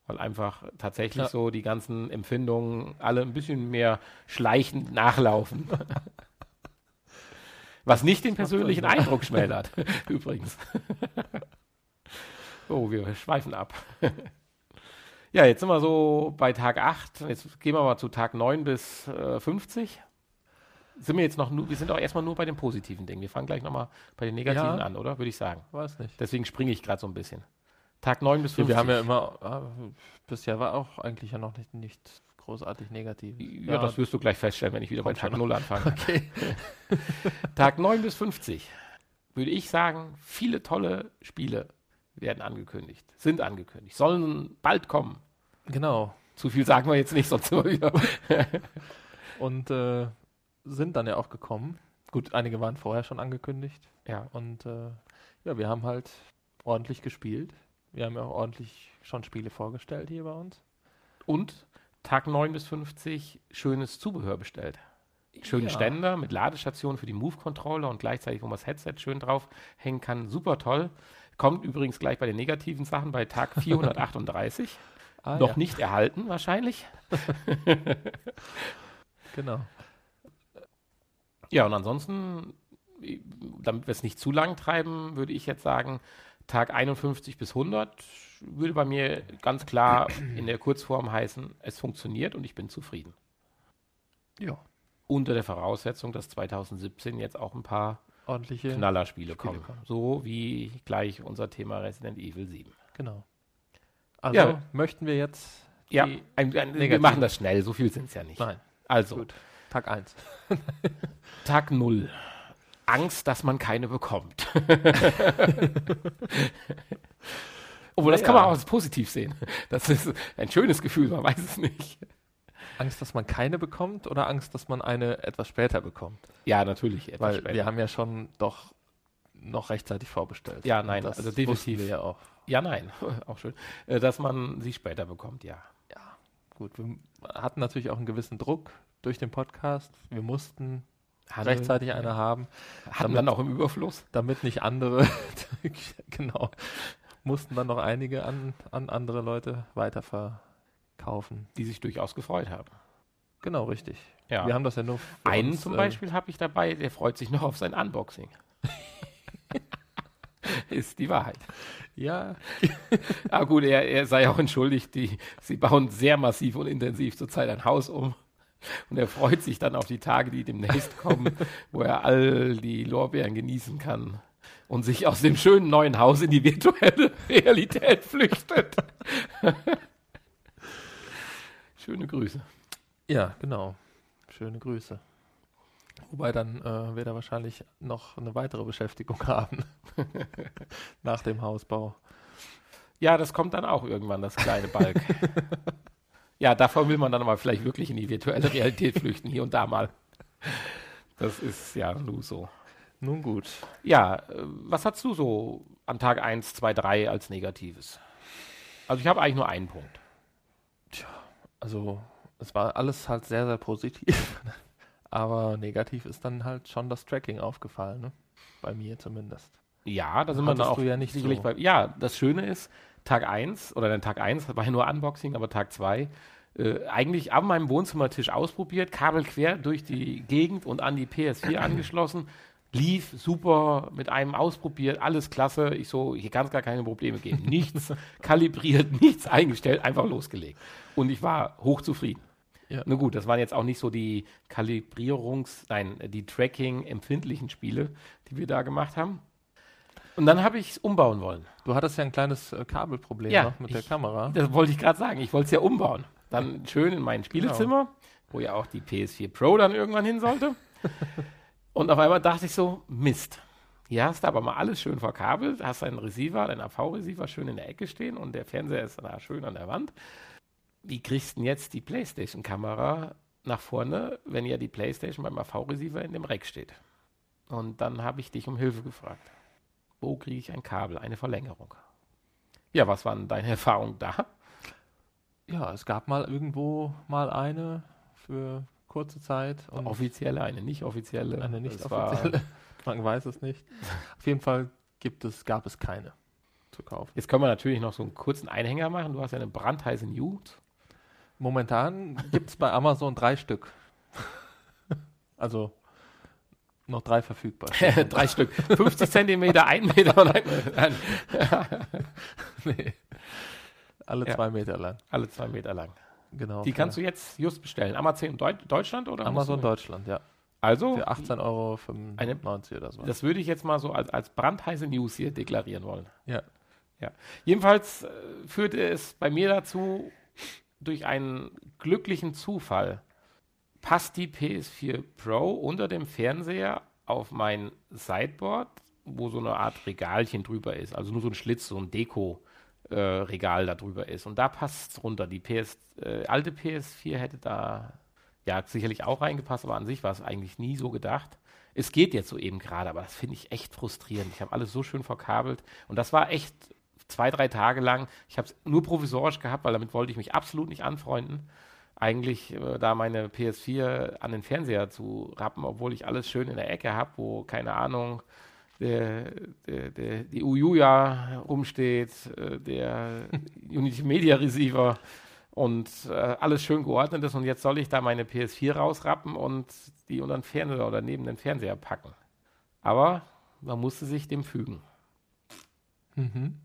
Weil einfach tatsächlich ja. so die ganzen Empfindungen alle ein bisschen mehr schleichend nachlaufen. *laughs* Was nicht den persönlichen Eindruck schmälert, *laughs* übrigens. *laughs* oh, wir schweifen ab. *laughs* ja, jetzt sind wir so bei Tag 8. Jetzt gehen wir mal zu Tag 9 bis äh, 50 sind wir jetzt noch nur, wir sind auch erstmal nur bei den positiven Dingen. Wir fangen gleich nochmal bei den negativen ja, an, oder? Würde ich sagen. Weiß nicht. Deswegen springe ich gerade so ein bisschen. Tag 9 bis 50. wir haben ja immer, ja, bisher war auch eigentlich ja noch nicht, nicht großartig negativ. Ja, ja, das wirst du gleich feststellen, wenn ich wieder bei Tag 0 anfange. *laughs* Okay. Tag 9 bis 50 würde ich sagen, viele tolle Spiele werden angekündigt, sind angekündigt, sollen bald kommen. Genau. Zu viel sagen wir jetzt nicht, sonst immer wieder. *laughs* Und äh, sind dann ja auch gekommen. Gut, einige waren vorher schon angekündigt. Ja. Und äh, ja, wir haben halt ordentlich gespielt. Wir haben ja auch ordentlich schon Spiele vorgestellt hier bei uns. Und Tag 9 bis 50 schönes Zubehör bestellt. Schönen ja. Ständer mit Ladestation für die Move-Controller und gleichzeitig, wo man das Headset schön drauf hängen kann. Super toll. Kommt übrigens gleich bei den negativen Sachen bei Tag *laughs* 438. ah, Noch ja. nicht erhalten wahrscheinlich. *laughs* genau. Ja, und ansonsten, damit wir es nicht zu lang treiben, würde ich jetzt sagen, Tag 51 bis 100 würde bei mir ganz klar *clears throat* in der Kurzform heißen, es funktioniert und ich bin zufrieden. Ja. Unter der Voraussetzung, dass 2017 jetzt auch ein paar Ordentliche. Knallerspiele Spiele kommen. kommen. So wie gleich unser Thema Resident Evil 7. Genau. Also Ja. möchten wir jetzt. Ja, ein, ein, wir machen das schnell, so viel sind es ja nicht. Nein. Also, Gut. Tag 1. *laughs* Tag 0. Angst, dass man keine bekommt. *laughs* Obwohl, das kann man auch als positiv sehen. Das ist ein schönes Gefühl, man weiß es nicht. Angst, dass man keine bekommt oder Angst, dass man eine etwas später bekommt? Ja, natürlich. etwas Weil später. wir haben ja schon doch noch rechtzeitig vorbestellt. Ja, nein, das also definitiv. ja auch. Ja, nein, *laughs* auch schön. Äh, Dass man sie später bekommt, ja. Ja, gut. Wir hatten natürlich auch einen gewissen Druck durch den Podcast. Wir mussten Hatte- rechtzeitig eine haben, Hatten dann auch im Überfluss. damit nicht andere, *laughs* genau, mussten dann noch einige an, an andere Leute weiterverkaufen. die sich durchaus gefreut haben. Genau, richtig. Ja. Wir haben das ja nur für Einen uns, zum äh, Beispiel habe ich dabei, der freut sich noch auf sein Unboxing. *laughs* Ist die Wahrheit. Ja, Ah gut, er, er sei auch entschuldigt, die, sie bauen sehr massiv und intensiv zurzeit ein Haus um. Und er freut sich dann auf die Tage, die demnächst kommen, *laughs* wo er all die Lorbeeren genießen kann und sich aus dem schönen neuen Haus in die virtuelle Realität flüchtet. *laughs* Schöne Grüße. ja, genau. Schöne Grüße. Wobei dann äh, wird er wahrscheinlich noch eine weitere Beschäftigung *laughs* haben nach dem Hausbau. Ja, das kommt dann auch irgendwann, das kleine Balk. *laughs* ja, davor will man dann aber vielleicht wirklich in die virtuelle Realität flüchten, hier und da mal. Das ist ja nur so. Nun gut. Ja, äh, was hast du so an Tag 1, 2, 3 als Negatives? Also ich habe eigentlich nur einen Punkt. Also, es war alles halt sehr, sehr positiv. *laughs* Aber negativ ist dann halt schon das Tracking aufgefallen, ne? Bei mir zumindest. Ja, da sind wir auch ja nicht sicherlich so. bei. Ja, das Schöne ist, Tag 1 oder dann Tag 1 war ja nur Unboxing, aber Tag 2 äh, eigentlich an meinem Wohnzimmertisch ausprobiert, Kabel quer durch die Gegend und an die PS4 angeschlossen. Lief super, mit einem ausprobiert, alles klasse. Ich so, hier kann es gar keine Probleme geben. *laughs* Nichts kalibriert, nichts eingestellt, einfach losgelegt. Und ich war hochzufrieden. Ja. Na gut, das waren jetzt auch nicht so die Kalibrierungs-, nein, die Tracking-empfindlichen Spiele, die wir da gemacht haben. Und dann habe ich es umbauen wollen. Du hattest ja ein kleines äh, Kabelproblem Ja, noch mit der ich- Kamera. Das wollte ich gerade sagen. Ich wollte es ja umbauen. Dann schön in mein Spielezimmer, wo ja auch die PS4 Pro dann irgendwann hin sollte. *laughs* Und auf einmal dachte ich so, Mist. Hier hast du aber mal alles schön verkabelt, hast deinen Receiver, deinen AV-Receiver schön in der Ecke stehen und der Fernseher ist da schön an der Wand. Wie kriegst du denn jetzt die Playstation-Kamera nach vorne, wenn ja die Playstation beim AV-Receiver in dem Rack steht? Und dann habe ich dich um Hilfe gefragt. Wo kriege ich ein Kabel, eine Verlängerung? Ja, was waren deine *laughs* Erfahrungen da? Ja, es gab mal irgendwo mal eine für kurze Zeit und Offizielle, eine nicht offizielle. eine nicht Das offizielle. *laughs* Man weiß es nicht. *laughs* Auf jeden Fall gibt es, gab es keine zu kaufen. Jetzt können wir natürlich noch so einen kurzen Einhänger machen. Du hast ja eine brandheiße News. Momentan gibt es bei Amazon drei Stück. *laughs* Also noch drei verfügbar. Drei Stück. 50 Zentimeter, ein Meter nein, nee. Alle Ja. zwei Meter lang. alle zwei Meter lang. Genau. Die kannst du jetzt just bestellen. Amazon Deu Deutschland oder? Amazon Deutschland, ja. Also, Für 18,95 Euro oder so. das würde ich jetzt mal so als, als brandheiße News hier deklarieren wollen. ja. Jedenfalls äh, führte es bei mir dazu, durch einen glücklichen Zufall passt die PS4 Pro unter dem Fernseher auf mein Sideboard, wo so eine Art Regalchen drüber ist. Also nur so ein Schlitz, so ein Deko-Regal da drüber ist. Und da passt es runter. Die PS, äh, alte PS4 hätte da ja sicherlich auch reingepasst, aber an sich war es eigentlich nie so gedacht. Es geht jetzt so eben gerade, aber das finde ich echt frustrierend. Ich habe alles so schön verkabelt und das war echt zwei, drei Tage lang. Ich habe es nur provisorisch gehabt, weil damit wollte ich mich absolut nicht anfreunden. Eigentlich äh, da meine PS4 an den Fernseher zu rappen, obwohl ich alles schön in der Ecke habe, wo, keine Ahnung, der, der, der, die Uyuya rumsteht, äh, der *laughs* Unity Media Receiver und äh, alles schön geordnet ist. Und jetzt soll ich da meine PS4 rausrappen und die unter den Fernseher oder neben den Fernseher packen. Aber man musste sich dem fügen. Mhm.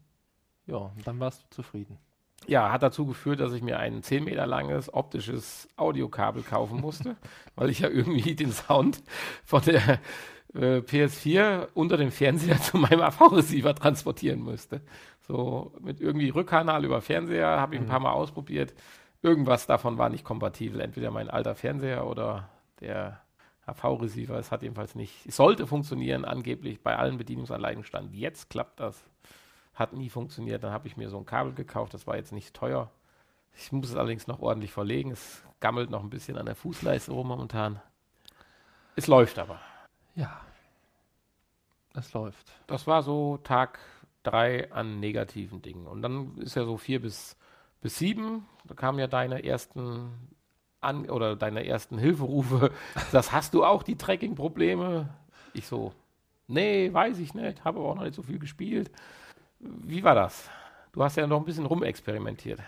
Ja, und dann warst du zufrieden. Ja, hat dazu geführt, dass ich mir ein 10 Meter langes optisches Audiokabel kaufen musste, *laughs* weil ich ja irgendwie den Sound von der äh, PS4 unter dem Fernseher *laughs* zu meinem AV-Receiver transportieren müsste. So mit irgendwie Rückkanal über Fernseher habe ich ein paar Mal ausprobiert. Irgendwas davon war nicht kompatibel. Entweder mein alter Fernseher oder der AV-Receiver. Es hat jedenfalls nicht, es sollte funktionieren, angeblich bei allen Bedienungsanleigen stand. Jetzt klappt das. Hat nie funktioniert. Dann habe ich mir so ein Kabel gekauft. Das war jetzt nicht teuer. Ich muss es allerdings noch ordentlich verlegen. Es gammelt noch ein bisschen an der Fußleiste rum momentan. Es läuft aber. Ja. Es läuft. Das war so Tag drei an negativen Dingen. Und dann ist ja so vier bis, bis sieben. Da kamen ja deine ersten an oder deine ersten Hilferufe. *laughs* Das hast du auch die Tracking-Probleme? Ich so, nee, weiß ich nicht, habe aber auch noch nicht so viel gespielt. Wie war das? Du hast ja noch ein bisschen rumexperimentiert.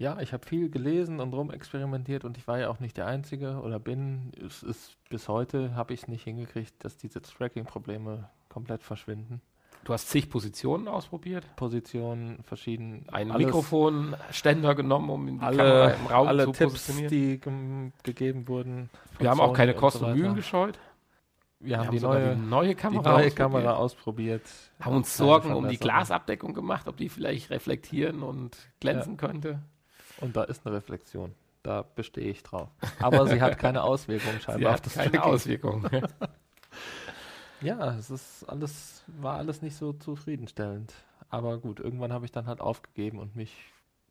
Ja, ich habe viel gelesen und rumexperimentiert und ich war ja auch nicht der Einzige oder bin. Es ist bis heute habe ich es nicht hingekriegt, dass diese Tracking-Probleme komplett verschwinden. Du hast zig Positionen ausprobiert. Positionen, verschieden. Einen alles- Mikrofonständer genommen, um in die Kamera alle, im Raum alle zu Tipps, positionieren. die gem- gegeben wurden. Wir haben auch keine Kosten und. Mühen gescheut. Wir haben, die sogar neue, die neue die Kamera, neue ausprobiert. Kamera ausprobiert. Haben uns Sorgen um die. Glasabdeckung gemacht, ob die vielleicht reflektieren und glänzen könnte. Und da ist eine Reflexion. Da bestehe ich drauf. Aber sie hat keine Auswirkungen *laughs* Sie scheinbar hat keine Auswirkungen. *laughs* Ja, es ist alles, war alles nicht so zufriedenstellend. Aber gut, irgendwann habe ich dann halt aufgegeben und mich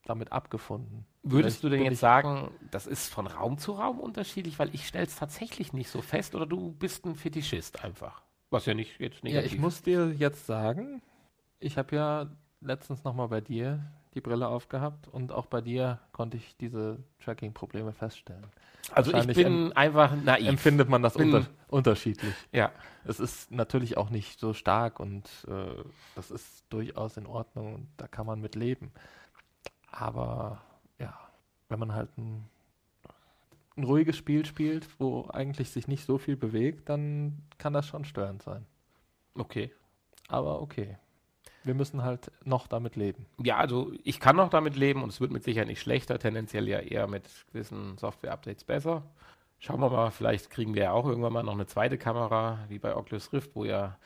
damit abgefunden. Würdest du denn jetzt sagen, das ist von Raum zu Raum unterschiedlich? Weil ich stelle es tatsächlich nicht so fest oder du bist ein Fetischist einfach. Was ja nicht jetzt Ja, negativ ich muss dir jetzt sagen, ich habe ja letztens nochmal bei dir die Brille aufgehabt und auch bei dir konnte ich diese Tracking-Probleme feststellen. Also ich bin einfach naiv. Empfindet man das unter unterschiedlich. ja. Es ist natürlich auch nicht so stark und äh, das ist durchaus in Ordnung und da kann man mit leben. Aber ja, wenn man halt ein, ein ruhiges Spiel spielt, wo eigentlich sich nicht so viel bewegt, dann kann das schon störend sein. Okay. Aber okay. Wir müssen halt noch damit leben. Ja, also ich kann noch damit leben und es wird mit Sicherheit nicht schlechter, tendenziell ja eher mit gewissen Software-Updates besser. Schauen wir mal, vielleicht kriegen wir ja auch irgendwann mal noch eine zweite Kamera, wie bei Oculus Rift, wo ja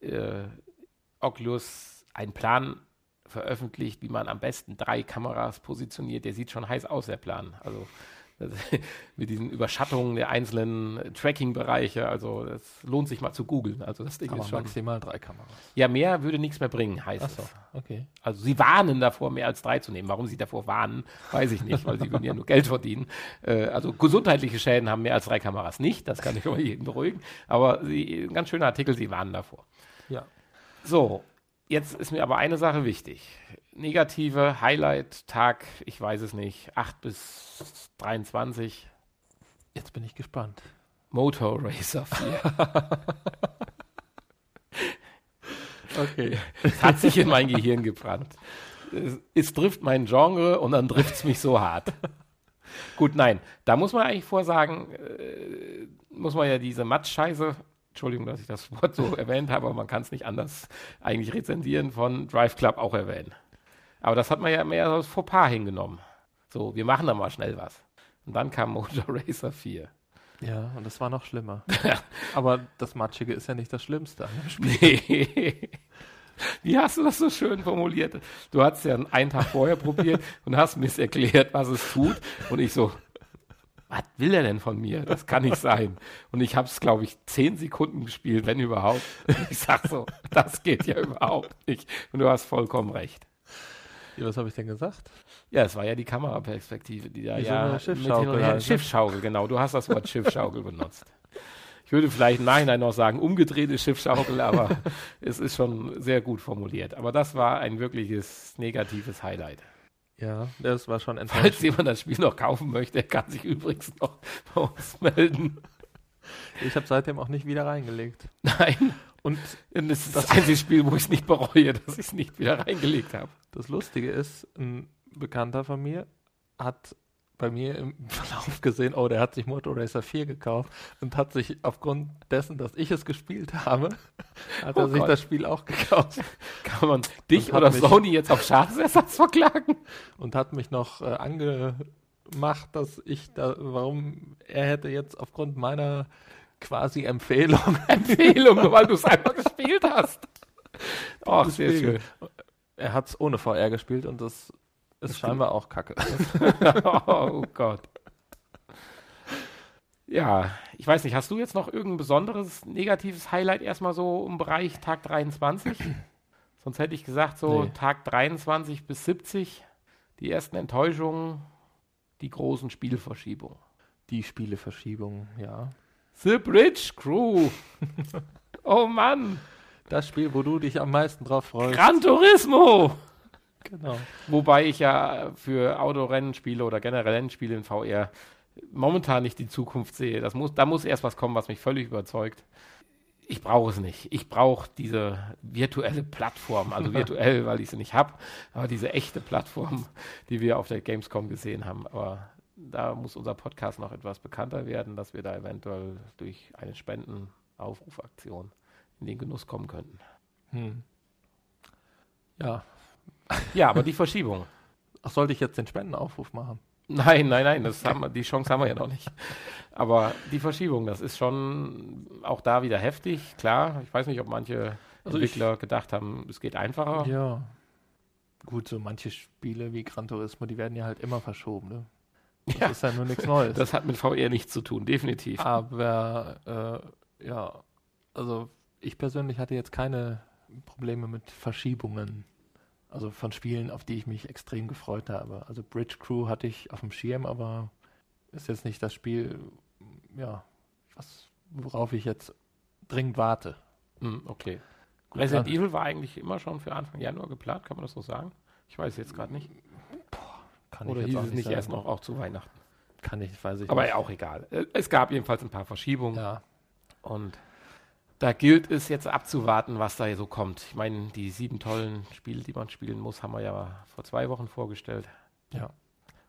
äh, Oculus einen Plan veröffentlicht, wie man am besten drei Kameras positioniert. Der sieht schon heiß aus, der Plan. Also *laughs* mit diesen Überschattungen der einzelnen Tracking-Bereiche. Also das lohnt sich mal zu googeln. Also das Ding Aber ist schon. maximal drei Kameras. Ja, mehr würde nichts mehr bringen, heißt Achso, es. okay. Also sie warnen davor, mehr als drei zu nehmen. Warum sie davor warnen, weiß ich nicht, weil sie würden ja nur Geld verdienen. Äh, also gesundheitliche Schäden haben mehr als drei Kameras nicht, das kann ich *laughs* mal jeden beruhigen. Aber sie, ein ganz schöner Artikel, sie warnen davor. Ja. So, jetzt ist mir aber eine Sache wichtig. Negative Highlight-Tag, ich weiß es nicht, 8 bis 23, Jetzt bin ich gespannt. Motor Racer 4. *laughs* Okay. Es hat sich in mein Gehirn gebrannt. Es, es trifft mein Genre und dann trifft es mich so hart. Gut, nein, da muss man eigentlich vorsagen, äh, muss man ja diese Matsch-Scheiße, Entschuldigung, dass ich das Wort so erwähnt habe, aber man kann es nicht anders eigentlich rezensieren, von Drive Club auch erwähnen. Aber das hat man ja mehr als Fauxpas hingenommen. So, wir machen da mal schnell was. Und dann kam Motor *laughs* Racer 4. Ja, und das war noch schlimmer. Aber das Matschige ist ja nicht das Schlimmste an dem Spiel. Nee. *laughs* Wie hast du das so schön formuliert? Du hast ja einen Tag vorher probiert und hast mir erklärt, was es tut. Und ich so, was will er denn von mir? Das kann nicht sein. Und ich habe es, glaube ich, zehn Sekunden gespielt, wenn überhaupt. Ich sag so, das geht ja überhaupt nicht. Und du hast vollkommen recht. Ja, was habe ich denn gesagt? Ja, es war ja die Kameraperspektive, die da so ja Schiffsschaukel und her- halt, ne? Schiffsschaukel, genau. Du hast das Wort Schiffsschaukel benutzt. Ich würde vielleicht im Nachhinein noch sagen, umgedrehte Schiffsschaukel, aber es ist schon sehr gut formuliert. Aber das war ein wirkliches negatives Highlight. Ja, das war schon Falls enttäuschend. jemand das Spiel noch kaufen möchte, kann sich übrigens noch *laughs* bei uns melden. Ich habe seitdem auch nicht wieder reingelegt. Nein. Und Und es ist das einzige Spiel, wo ich es nicht bereue, *laughs* dass ich es nicht wieder reingelegt habe. das Lustige ist, ein Bekannter von mir hat bei mir im *laughs* Verlauf gesehen, oh, der hat sich Motor Racer 4 gekauft und hat sich aufgrund dessen, dass ich es gespielt habe, *laughs* hat Oh er sich Gott. das Spiel auch gekauft *laughs* Kann man dich oder Sony jetzt auf Schadensersatz verklagen? und hat mich noch äh, angemacht, dass ich da, warum er hätte jetzt aufgrund meiner quasi Empfehlung Empfehlung, weil du es einmal gespielt hast. Ach, sehr schön. Er hat es ohne VR gespielt und das ist scheinbar auch kacke. *laughs* oh Gott. Ja, ich weiß nicht, hast du jetzt noch irgendein besonderes negatives Highlight erstmal so im Bereich Tag 23? *clears throat* Sonst hätte ich gesagt, so Nee. Tag 23 bis 70, die ersten Enttäuschungen, die großen Spielverschiebungen. Die Spieleverschiebung, ja. The Bridge Crew. *laughs* oh Mann. Das Spiel, wo du dich am meisten drauf freust. Gran Turismo. Genau. Wobei ich ja für Autorennenspiele oder generell Rennspiele in VR momentan nicht die Zukunft sehe. Das muss, da muss erst was kommen, was mich völlig überzeugt. Ich brauche es nicht. Ich brauche diese virtuelle Plattform, also *laughs* virtuell, weil ich sie nicht habe, aber diese echte Plattform, die wir auf der Gamescom gesehen haben. Aber da muss unser Podcast noch etwas bekannter werden, dass wir da eventuell durch eine Spendenaufrufaktion in den Genuss kommen könnten. Hm. Ja. Ja, aber die Verschiebung. Ach, sollte ich jetzt den Spendenaufruf machen? Nein, nein, nein, das haben wir, die Chance haben wir ja noch nicht. Aber die Verschiebung, das ist schon auch da wieder heftig, klar. Ich weiß nicht, ob manche Also Entwickler gedacht haben, es geht einfacher. Ja. Gut, so manche Spiele wie Gran Turismo, die werden ja halt immer verschoben, ne? Das Ja. ist ja nur nichts Neues. Das hat mit VR nichts zu tun, definitiv. Aber äh, ja, also ich persönlich hatte jetzt keine Probleme mit Verschiebungen. Also von Spielen, auf die ich mich extrem gefreut habe. Also Bridge Crew hatte ich auf dem Schirm, aber ist jetzt nicht das Spiel, ja, was, worauf ich jetzt dringend warte. Hm, okay. Gut, Resident dann- Evil war eigentlich immer schon für Anfang Januar geplant, kann man das so sagen? Ich weiß jetzt gerade nicht. Kann Oder ich jetzt hieß es nicht sagen. erst noch auch zu Weihnachten? Kann ich, weiß ich Aber nicht. ja, auch egal. Äh, Es gab jedenfalls ein paar Verschiebungen. Ja, Und da gilt es jetzt abzuwarten, was da so kommt. Ich meine, die sieben tollen Spiele, die man spielen muss, haben wir ja vor zwei Wochen vorgestellt. ja.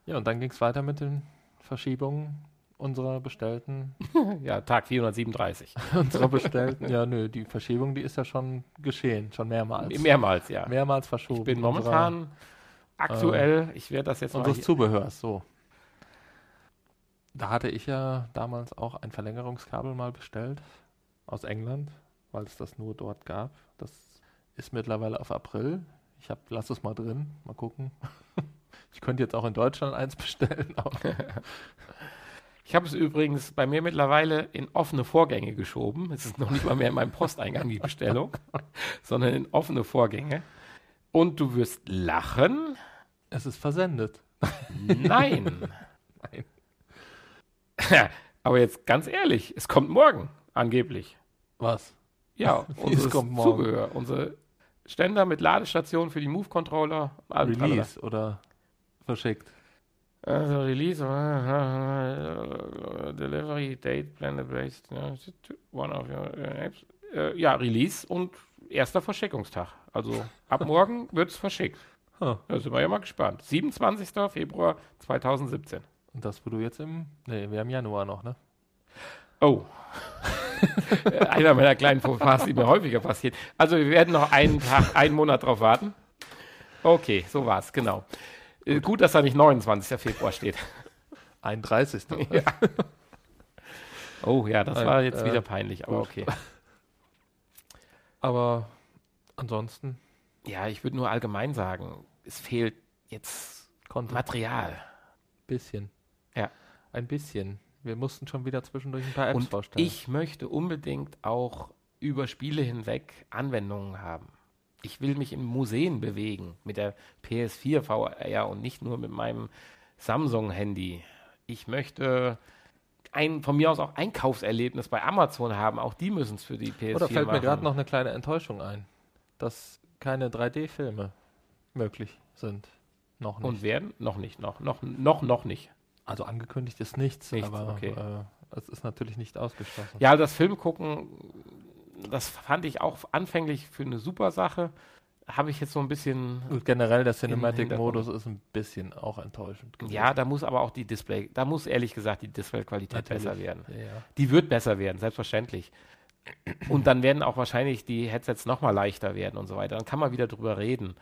Ja, und dann ging es weiter mit den Verschiebungen unserer bestellten *laughs* ja, Tag 437. *laughs* unserer bestellten. ja, nö, die Verschiebung, die ist ja schon geschehen, schon mehrmals. Mehrmals, ja. mehrmals verschoben. Ich bin momentan aktuell, ich werde das jetzt unserer, mal unseres Zubehörs, so. Da hatte ich ja damals auch ein Verlängerungskabel mal bestellt aus England, weil es das nur dort gab. Das ist mittlerweile auf April. Ich hab, lass es mal drin, mal gucken. *laughs* Ich könnte jetzt auch in Deutschland eins bestellen. *laughs* Ich habe es übrigens bei mir mittlerweile in offene Vorgänge geschoben. Es ist noch nicht mal mehr in meinem Posteingang die Bestellung, *laughs* sondern in offene Vorgänge. Und du wirst lachen. es ist versendet. Nein. Nein. Aber jetzt ganz ehrlich, es kommt morgen, angeblich. Was? Ja, *laughs* unser? Zubehör, unsere Ständer mit Ladestation für die Move-Controller. Release oder verschickt. Also Release, äh, Delivery Date Planned based ja, one of your apps. Ja, Release und erster Verschickungstag. Also ab *laughs* morgen wird es verschickt. Huh. Da sind wir ja mal gespannt. 27. Februar 2017. Und das, wo du jetzt im. Nee, wir haben Januar noch, ne? Oh. *laughs* *laughs* Einer meiner kleinen Fauxpas, die mir häufiger passiert. Also wir werden noch einen Tag, einen Monat drauf warten. Okay, so war's, genau. Äh, Gut, dass da nicht 29. Februar steht. 31. *laughs* Ja. Oh ja, das Nein, war jetzt äh, wieder peinlich, aber gut. okay. *laughs* Aber ansonsten Ja, ich würde nur allgemein sagen, es fehlt jetzt konnte Material. bisschen. Ja. Ein bisschen. Wir mussten schon wieder zwischendurch ein paar Apps Und vorstellen. ich möchte unbedingt auch über Spiele hinweg Anwendungen haben. Ich will mich in Museen bewegen mit der PS4 VR und nicht nur mit meinem Samsung-Handy. Ich möchte ein, von mir aus auch Einkaufserlebnis bei Amazon haben. Auch die müssen es für die PS4 Oder fällt mir machen. gerade noch eine kleine Enttäuschung ein, dass keine 3D-Filme möglich sind. Noch nicht. Und werden? Noch nicht, noch, noch, noch, noch nicht. Also angekündigt ist nichts, Nichts, aber okay. äh, es ist natürlich nicht ausgeschlossen. Ja, das Filmgucken, das fand ich auch anfänglich für eine super Sache. habe ich jetzt so ein bisschen. Und generell der Cinematic-Modus ist ein bisschen auch enttäuschend. Gewesen. Ja, da muss aber auch die Display, da muss ehrlich gesagt die Displayqualität besser werden. Ja. Die wird besser werden, selbstverständlich. Und dann werden auch wahrscheinlich die Headsets nochmal leichter werden und so weiter. Dann kann man wieder drüber reden.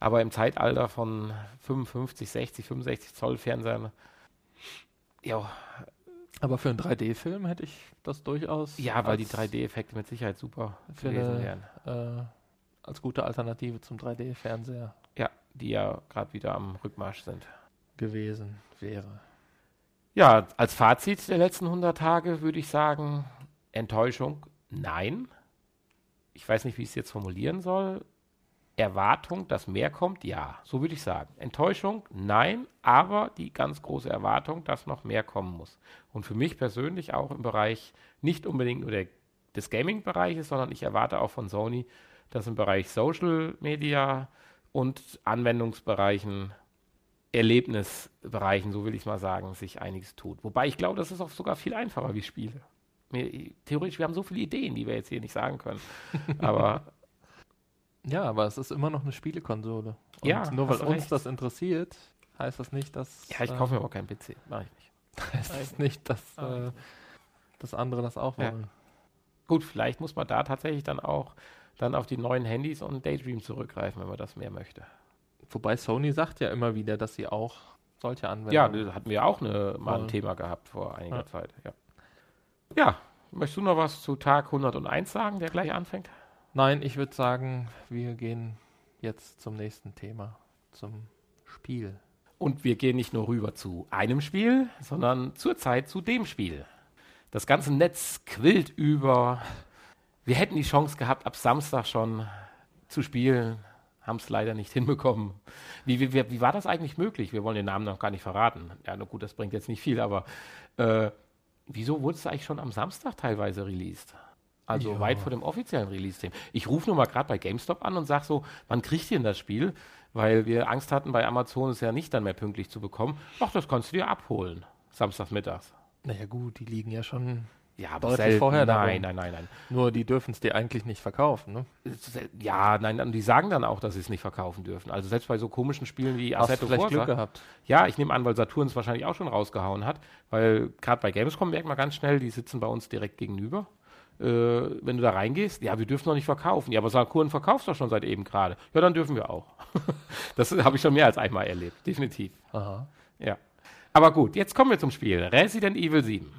Aber im Zeitalter von 55, 60, 65 Zoll Fernsehern, ja. Aber für einen 3D-Film hätte ich das durchaus. Ja, weil die 3D-Effekte mit Sicherheit super gewesen eine, wären. Äh, als gute Alternative zum 3D-Fernseher Ja, die ja gerade wieder am Rückmarsch sind. gewesen wäre. Ja, als Fazit der letzten 100 Tage würde ich sagen, Enttäuschung, nein. Ich weiß nicht, wie ich es jetzt formulieren soll. Erwartung, dass mehr kommt, ja, so würde ich sagen. Enttäuschung, nein, aber die ganz große Erwartung, dass noch mehr kommen muss. Und für mich persönlich auch im Bereich, nicht unbedingt nur der, des Gaming-Bereiches, sondern ich erwarte auch von Sony, dass im Bereich Social Media und Anwendungsbereichen, Erlebnisbereichen, so will ich mal sagen, sich einiges tut. Wobei ich glaube, das ist auch sogar viel einfacher wie Spiele. Mir, theoretisch, wir haben so viele Ideen, die wir jetzt hier nicht sagen können. *laughs* Aber Ja, aber es ist immer noch eine Spielekonsole. Und Ja, nur weil uns recht. das interessiert, heißt das nicht, dass. ja, ich kaufe mir aber keinen PC. Mach ich nicht. *laughs* heißt das nicht, dass, Ah. äh, dass andere das auch Ja. wollen. Gut, vielleicht muss man da tatsächlich dann auch dann auf die neuen Handys und Daydream zurückgreifen, wenn man das mehr möchte. Wobei Sony sagt ja immer wieder, dass sie auch solche Ja, Anwendungen. das hatten wir auch eine, mal ein Ja. Thema gehabt vor einiger Ja. Zeit. Ja. ja, möchtest du noch was zu Tag 101 sagen, der gleich anfängt? Nein, ich würde sagen, wir gehen jetzt zum nächsten Thema, zum Spiel. Und wir gehen nicht nur rüber zu einem Spiel, sondern zurzeit zu dem Spiel. Das ganze Netz quillt über. Wir hätten die Chance gehabt, ab Samstag schon zu spielen, haben es leider nicht hinbekommen. Wie, wie, wie, war das eigentlich möglich? Wir wollen den Namen noch gar nicht verraten. Ja, na gut, das bringt jetzt nicht viel, aber äh, wieso wurde es eigentlich schon am Samstag teilweise released? Also Ja. weit vor dem offiziellen Release-Team. Ich rufe nur mal gerade bei GameStop an und sage so, wann kriegt ihr denn das Spiel? Weil wir Angst hatten, bei Amazon es ja nicht dann mehr pünktlich zu bekommen. Ach, das kannst du dir abholen, samstagsmittags. Naja gut, die liegen ja schon, Ja, aber selten. selten. vorher Nein, darum. nein, nein, nein. nur die dürfen es dir eigentlich nicht verkaufen, ne? Ja, nein, und die sagen dann auch, dass sie es nicht verkaufen dürfen. Also selbst bei so komischen Spielen wie Hast du Assetto vielleicht Glück gehabt? Ja, ich nehme an, weil Saturn es wahrscheinlich auch schon rausgehauen hat, weil gerade bei Gamescom merkt man ganz schnell, die sitzen bei uns direkt gegenüber. Äh, wenn du da reingehst, ja, wir dürfen noch nicht verkaufen. Ja, aber Saturn verkauft doch schon seit eben gerade. Ja, dann dürfen wir auch. *laughs* das habe ich schon mehr als einmal erlebt, definitiv. Aha. Ja. Aber gut, jetzt kommen wir zum Spiel. Resident Evil 7.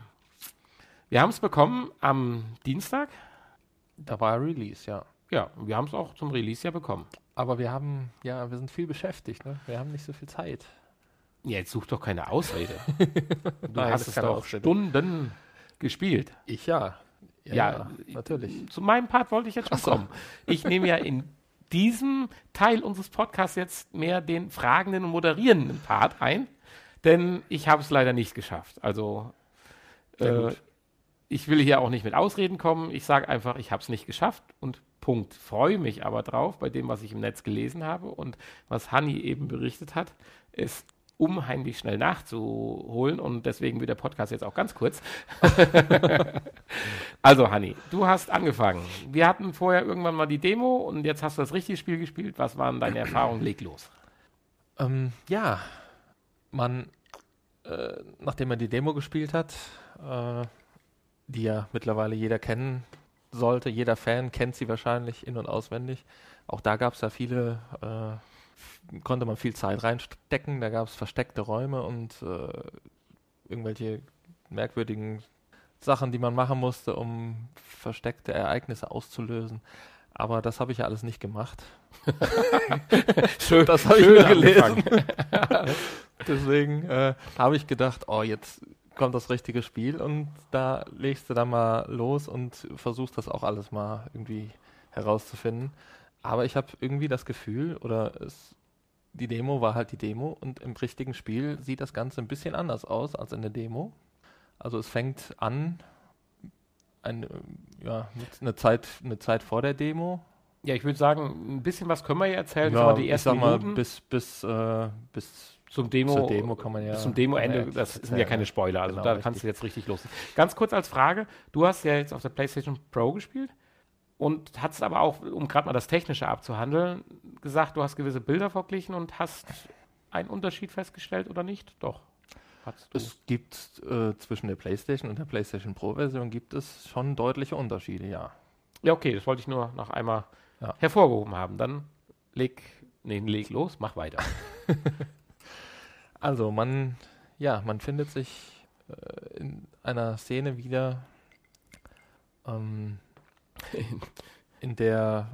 Wir haben es bekommen am Dienstag. Da war Release, ja. Ja, wir haben es auch zum Release ja bekommen. Aber wir haben, ja, wir sind viel beschäftigt, ne? Wir haben nicht so viel Zeit. Ja, jetzt such doch keine Ausrede. *laughs* Du Nein, hast es doch Ausrede. Stunden gespielt. Ich ja. Ja, natürlich. Zu meinem Part wollte ich jetzt schon so. kommen. Ich nehme ja in diesem Teil unseres Podcasts jetzt mehr den fragenden und moderierenden Part ein, denn ich habe es leider nicht geschafft. Also äh, ich will hier auch nicht mit Ausreden kommen. Ich sage einfach, ich habe es nicht geschafft und Punkt. Freue mich aber drauf, bei dem, was ich im Netz gelesen habe und was Hanni eben berichtet hat, es unheimlich schnell nachzuholen und deswegen wird der Podcast jetzt auch ganz kurz. *laughs* also Hanni, du hast angefangen. Wir hatten vorher irgendwann mal die Demo und jetzt hast du das richtige Spiel gespielt. Was waren deine *clears throat* Erfahrungen? Leg los. Ähm, ja, man, äh, nachdem man die Demo gespielt hat, äh, die ja mittlerweile jeder kennen sollte, jeder Fan kennt sie wahrscheinlich in- und auswendig. Auch da gab es ja viele, äh, konnte man viel Zeit reinstecken, da gab es versteckte Räume und äh, irgendwelche merkwürdigen Sachen, die man machen musste, um versteckte Ereignisse auszulösen. Aber das habe ich ja alles nicht gemacht. *laughs* Schön, Das habe ich nur gelesen. *laughs* Deswegen äh, habe ich gedacht, oh, jetzt kommt das richtige Spiel und da legst du dann mal los und versuchst das auch alles mal irgendwie herauszufinden. Aber ich habe irgendwie das Gefühl, oder es, die Demo war halt die Demo und im richtigen Spiel sieht das Ganze ein bisschen anders aus als in der Demo. Also es fängt an, ein, äh, ja, eine Zeit, eine Zeit vor der Demo. Ja, ich würde sagen, ein bisschen was können wir ja erzählen. Ja, die ich ersten sag mal, Minuten bis, bis, äh, bis zum Demo, Demo kann man ja. bis zum Demo-Ende, das sind ja erzählen. keine Spoiler, also Genau, da richtig. kannst du jetzt richtig los. Ganz kurz als Frage, du hast ja jetzt auf der PlayStation Pro gespielt. und hast aber auch, um gerade mal das Technische abzuhandeln, gesagt, du hast gewisse Bilder verglichen und hast einen Unterschied festgestellt oder nicht? Doch. Es gibt äh, zwischen der PlayStation und der PlayStation Pro-Version gibt es schon deutliche Unterschiede, ja. Ja, okay, das wollte ich nur noch einmal ja. hervorgehoben haben. Dann leg, nee, leg los, mach weiter. *laughs* *laughs* also man, ja, man findet sich äh, in einer Szene wieder, ähm, in der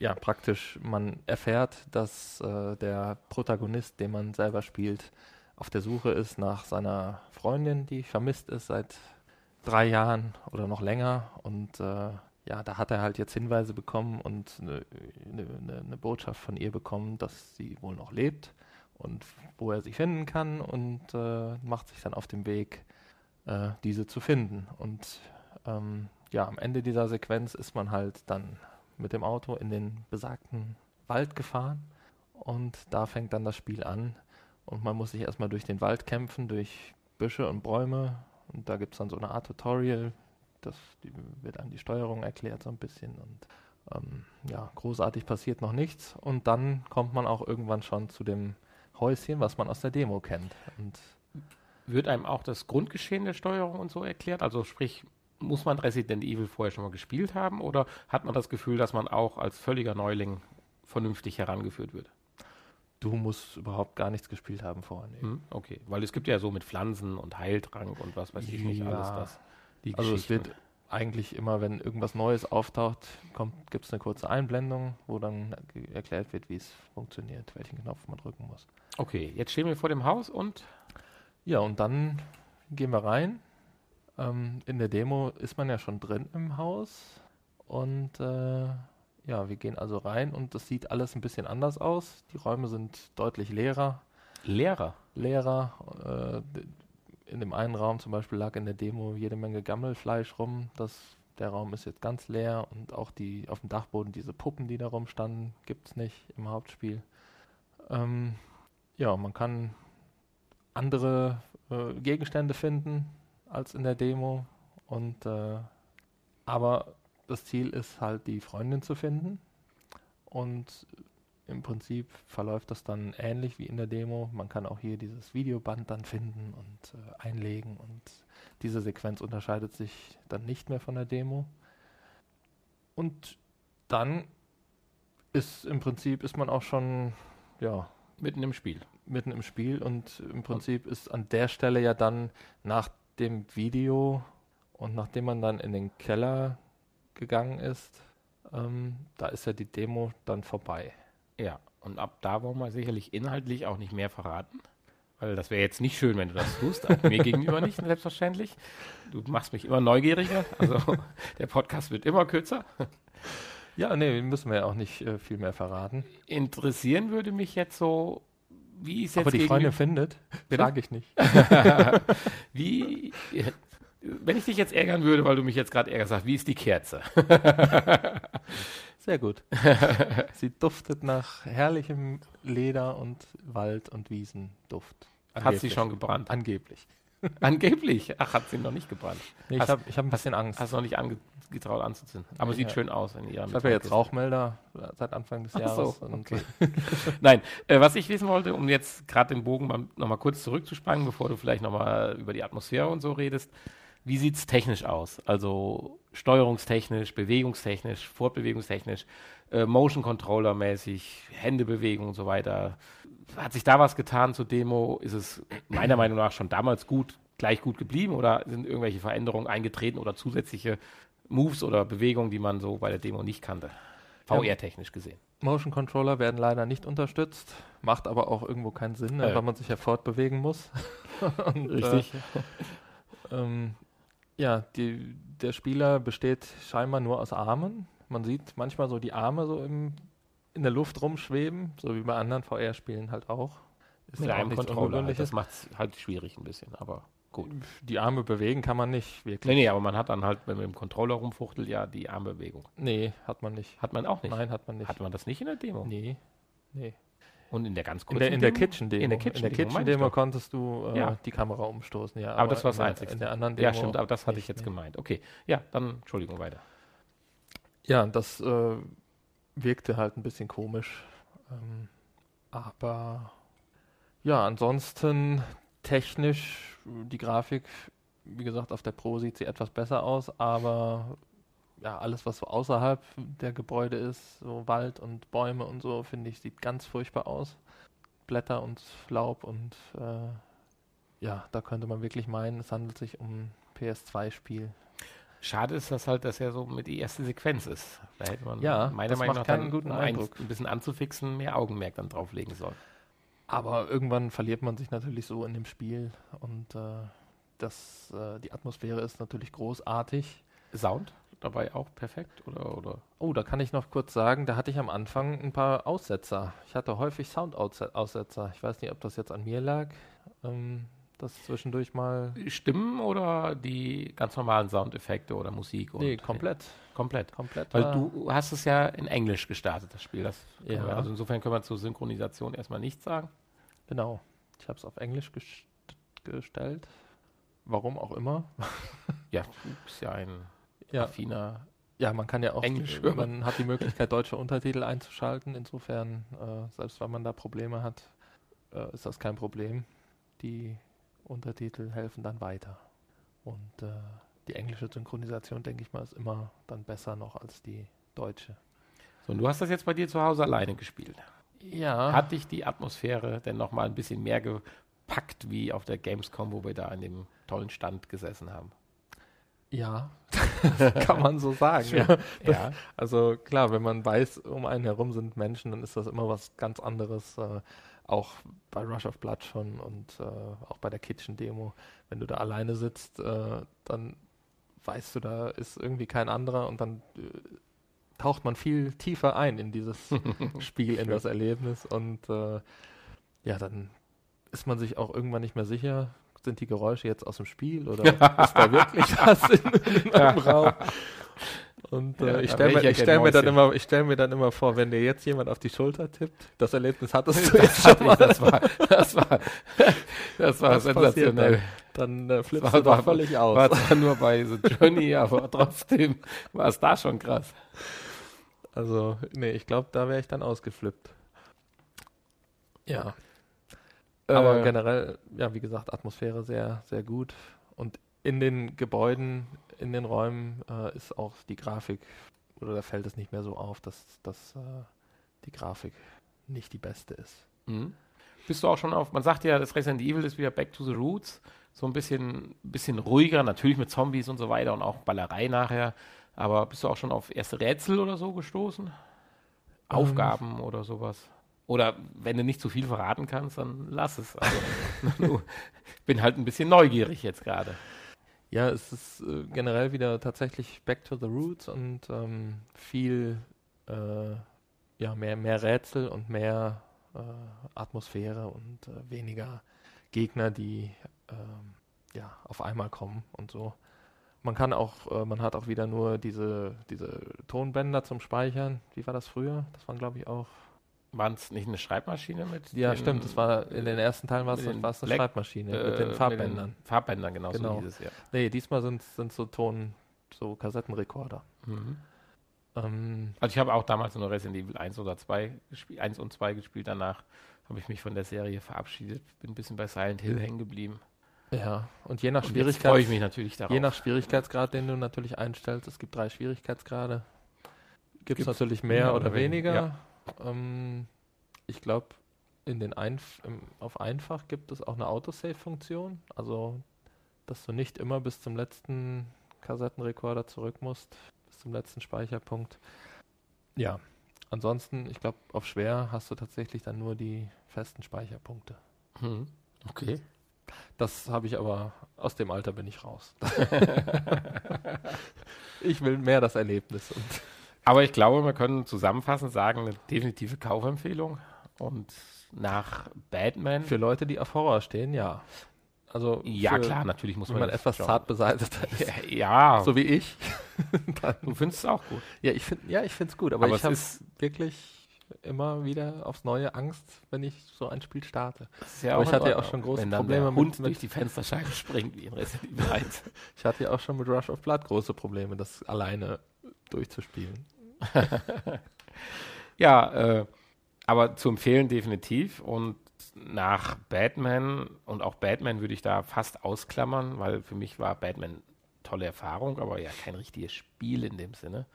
ja praktisch man erfährt, dass äh, der Protagonist, den man selber spielt, auf der Suche ist nach seiner Freundin, die vermisst ist seit drei Jahren oder noch länger und äh, ja, da hat er halt jetzt Hinweise bekommen und eine, eine, eine, Botschaft von ihr bekommen, dass sie wohl noch lebt und wo er sie finden kann und äh, macht sich dann auf den Weg, äh, diese zu finden. Und ähm, ja, am Ende dieser Sequenz ist man halt dann mit dem Auto in den besagten Wald gefahren und da fängt dann das Spiel an und man muss sich erstmal durch den Wald kämpfen, durch Büsche und Bäume und da gibt es dann so eine Art Tutorial, das wird an die Steuerung erklärt so ein bisschen und ähm, ja, großartig passiert noch nichts und dann kommt man auch irgendwann schon zu dem Häuschen, was man aus der Demo kennt. Und wird einem auch das Grundgeschehen der Steuerung und so erklärt? Also sprich, muss man Resident Evil vorher schon mal gespielt haben oder hat man das Gefühl, dass man auch als völliger Neuling vernünftig herangeführt wird? Du musst überhaupt gar nichts gespielt haben vorher. Nee. Hm, okay, weil es gibt ja so mit Pflanzen und Heiltrank und was weiß ich nicht alles das. also es wird eigentlich immer, wenn irgendwas Neues auftaucht, gibt es eine kurze Einblendung, wo dann erklärt wird, wie es funktioniert, welchen Knopf man drücken muss. Okay, jetzt stehen wir vor dem Haus und ja, und dann gehen wir rein. Ähm, in der Demo ist man ja schon drin im Haus und äh, ja, wir gehen also rein und das sieht alles ein bisschen anders aus. Die Räume sind deutlich leerer. Leerer? Leerer. Äh, in dem einen Raum zum Beispiel lag in der Demo jede Menge Gammelfleisch rum. Das, der Raum ist jetzt ganz leer und auch die auf dem Dachboden diese Puppen, die da rumstanden, gibt es nicht im Hauptspiel. Ähm, ja, man kann andere äh, Gegenstände finden als in der Demo. Und äh, aber das Ziel ist halt die Freundin zu finden. Und im Prinzip verläuft das dann ähnlich wie in der Demo. Man kann auch hier dieses Videoband dann finden und äh, einlegen und diese Sequenz unterscheidet sich dann nicht mehr von der Demo. Und dann ist im Prinzip ist man auch schon ja mitten im Spiel. Mitten im Spiel und im Prinzip ist an der Stelle ja dann nach dem Video und nachdem man dann in den Keller gegangen ist, ähm, da ist ja die Demo dann vorbei. Ja, und ab da wollen wir sicherlich inhaltlich auch nicht mehr verraten. Weil das wäre jetzt nicht schön, wenn du das tust. mir gegenüber nicht, *laughs* selbstverständlich. Du machst mich immer neugieriger. Also *laughs* der Podcast wird immer kürzer. Ja, nee, müssen wir ja auch nicht äh, viel mehr verraten. Interessieren würde mich jetzt so, wie ist jetzt. Aber die Freundin findet, sage ich nicht. *laughs* wie, wenn ich dich jetzt ärgern würde, weil du mich jetzt gerade ärgerst, wie ist die Kerze? Sehr gut. *laughs* Sie duftet nach herrlichem Leder und Wald und Wiesenduft. Angeblich. Hat sie schon gebrannt? Angeblich. Angeblich? Ach, hat sie noch nicht gebrannt. Nee, ich habe hab ein bisschen Angst. Hast du noch nicht angetraut anzuzünden. Aber ja. sieht schön aus in ihrem. Ich habe ja jetzt Rauchmelder seit Anfang des Ach Jahres. So, okay. *laughs* Nein, äh, was ich wissen wollte, um jetzt gerade den Bogen nochmal kurz zurückzuspannen, bevor du vielleicht nochmal über die Atmosphäre und so redest. Wie sieht es technisch aus? Also steuerungstechnisch, bewegungstechnisch, fortbewegungstechnisch, äh, Motion Controller mäßig, Händebewegung und so weiter. Hat sich da was getan zur Demo? Ist es meiner Meinung nach schon damals gut, gleich gut geblieben oder sind irgendwelche Veränderungen eingetreten oder zusätzliche Moves oder Bewegungen, die man so bei der Demo nicht kannte? VR-technisch gesehen. Motion Controller werden leider nicht unterstützt, macht aber auch irgendwo keinen Sinn, ja. weil man sich ja fortbewegen muss. *laughs* Und, Richtig. Äh, ähm, ja, die, der Spieler besteht scheinbar nur aus Armen. Man sieht manchmal so die Arme so im, in der Luft rumschweben, so wie bei anderen VR-Spielen halt auch. Ist Mit ja einem Controller. Halt. Das macht es halt schwierig ein bisschen, aber gut. Die Arme bewegen kann man nicht wirklich. Nee, nee, aber man hat dann halt, wenn man mit dem Controller rumfuchtelt, ja die Armbewegung. Nee, hat man nicht. Hat man auch nicht? Nein, hat man nicht. Hat man das nicht in der Demo? Nee. Nee. Und in der ganz kurzen In der, in der Kitchen-Demo. In der Kitchen-Demo Kitchen Kitchen konntest du äh, ja. die Kamera umstoßen, ja. Aber, aber das war das Einzige. In der anderen Demo. Ja, stimmt, aber das hatte ich jetzt nee. gemeint. Okay, ja, dann Entschuldigung weiter. Ja, das äh, wirkte halt ein bisschen komisch. Ähm, aber ja, ansonsten technisch, die Grafik, wie gesagt, auf der Pro sieht sie etwas besser aus, aber ja, alles, was so außerhalb der Gebäude ist, so Wald und Bäume und so, finde ich, sieht ganz furchtbar aus. Blätter und Laub und äh, ja, da könnte man wirklich meinen, es handelt sich um ein PS2-Spiel. Schade ist das halt, dass er so mit die erste Sequenz ist. Da hätte man Ja, meiner Meinung nach keinen dann, guten um Eindruck. ein bisschen anzufixen, mehr Augenmerk dann drauflegen sollen. Aber irgendwann verliert man sich natürlich so in dem Spiel und äh, das, äh, die Atmosphäre ist natürlich großartig. Sound dabei auch perfekt oder oder Oh, da kann ich noch kurz sagen, da hatte ich am Anfang ein paar Aussetzer. Ich hatte häufig Soundaussetzer. Ich weiß nicht, ob das jetzt an mir lag, ähm, dass zwischendurch mal... Stimmen oder die ganz normalen Soundeffekte oder Musik? Nee, komplett. Komplett. Komplett. Weil du hast es ja in Englisch gestartet, das Spiel. Das Ja. wir, also insofern können wir zur Synchronisation erstmal nichts sagen. Genau. Ich habe es auf Englisch gest gestellt. Warum auch immer. Ja, du bist ja ein Ja, affiner. ja man kann ja auch, Englisch äh, man hat die Möglichkeit, deutsche Untertitel einzuschalten. Insofern, äh, selbst wenn man da Probleme hat, äh, ist das kein Problem. Die Untertitel helfen dann weiter. Und äh, die englische Synchronisation, denke ich mal, ist immer dann besser noch als die deutsche. So, und du hast das jetzt bei dir zu Hause alleine gespielt. Ja, Hat dich die Atmosphäre denn nochmal ein bisschen mehr gepackt wie auf der Gamescom, wo wir da an dem tollen Stand gesessen haben? Ja, *laughs* kann man so sagen. Ja. Ja, Also klar, wenn man weiß, um einen herum sind Menschen, dann ist das immer was ganz anderes. Äh, auch bei Rush of Blood schon und äh, auch bei der Kitchen-Demo. Wenn du da alleine sitzt, äh, dann weißt du, da ist irgendwie kein anderer und dann äh, taucht man viel tiefer ein in dieses *laughs* Spiel, in das Erlebnis und äh, ja, dann ist man sich auch irgendwann nicht mehr sicher, sind die Geräusche jetzt aus dem Spiel oder *laughs* ist da wirklich was in, in *laughs* einem Raum? Und Ja, äh, ich stelle mir, ich ich stell mir, dann immer, ich stell mir dann immer vor, wenn dir jetzt jemand auf die Schulter tippt, das Erlebnis hattest du *laughs* das, jetzt schon ich, mal, das war, das war, das war passiert sensationell. dann äh, flippst War- du doch war- völlig aus. War zwar nur bei The Journey, aber trotzdem war es da schon krass. Also, nee, ich glaube, da wäre ich dann ausgeflippt. Ja. Aber Äh, generell, ja, wie gesagt, Atmosphäre sehr, sehr gut. Und in den Gebäuden, in den Räumen äh, ist auch die Grafik, oder da fällt es nicht mehr so auf, dass, dass äh, die Grafik nicht die beste ist. Mhm. Bist du auch schon auf, man sagt ja, das Resident Evil ist wieder Back to the Roots, so ein bisschen, bisschen ruhiger, natürlich mit Zombies und so weiter und auch Ballerei nachher, aber bist du auch schon auf erste Rätsel oder so gestoßen? Aufgaben oder sowas? Oder wenn du nicht zu viel verraten kannst, dann lass es. Also, *laughs* bin halt ein bisschen neugierig jetzt gerade. Ja, es ist äh, generell wieder tatsächlich back to the roots und ähm, viel äh, ja, mehr, mehr Rätsel und mehr äh, Atmosphäre und äh, weniger Gegner, die ähm, ja, auf einmal kommen und so. Man kann auch, äh, man hat auch wieder nur diese, diese Tonbänder zum Speichern. Wie war das früher? Das waren, glaube ich, auch. War es nicht eine Schreibmaschine mit? Ja, den- stimmt. Das war in den ersten Teilen war es mit den eine Black- Schreibmaschine äh, mit den Farbbändern. Farbbändern, genau, Genau. so hieß es, ja. Nee, diesmal sind es so Ton, so Kassettenrekorder. Mhm. Ähm, Also ich habe auch damals nur Resident Evil 1 oder 2 gespielt, 1 und 2 gespielt. Danach habe ich mich von der Serie verabschiedet, bin ein bisschen bei Silent Hill hängen geblieben. Ja, und je nach Und freue ich mich natürlich darauf. je nach Schwierigkeitsgrad, den du natürlich einstellst, es gibt drei Schwierigkeitsgrade, gibt es natürlich mehr mehr oder oder weniger, weniger. Ähm, ich glaube, in den Einf im, auf einfach gibt es auch eine Autosave-Funktion, also dass du nicht immer bis zum letzten Kassettenrekorder zurück musst, bis zum letzten Speicherpunkt. Ja, ansonsten, ich glaube, auf schwer hast du tatsächlich dann nur die festen Speicherpunkte. Mhm. Okay. Das habe ich aber, aus dem Alter bin ich raus. *laughs* *laughs* ich will mehr das Erlebnis. Und Aber ich glaube, wir können zusammenfassend sagen, eine definitive Kaufempfehlung. Und nach Batman. für Leute, die auf Horror stehen, ja. Also ja, klar, natürlich muss wenn man man das etwas schauen. zart beseitigter ist, Ja, so wie ich. *laughs* du findest es auch gut. Ja, ich finde ja, ich finde es gut, aber, Aber ich habe wirklich immer wieder aufs neue Angst, wenn ich so ein Spiel starte. Ja Aber ich hatte ja auch schon große wenn Probleme der mit- Hund mit- durch die Fensterscheibe springt, wie in Resident Evil 1. *laughs* Ich hatte ja auch schon mit Rush of Blood große Probleme, das alleine durchzuspielen. *laughs* Ja, äh, aber zu empfehlen definitiv. Und nach Batman und auch Batman würde ich da fast ausklammern, weil für mich war Batman tolle Erfahrung, aber ja kein richtiges Spiel in dem Sinne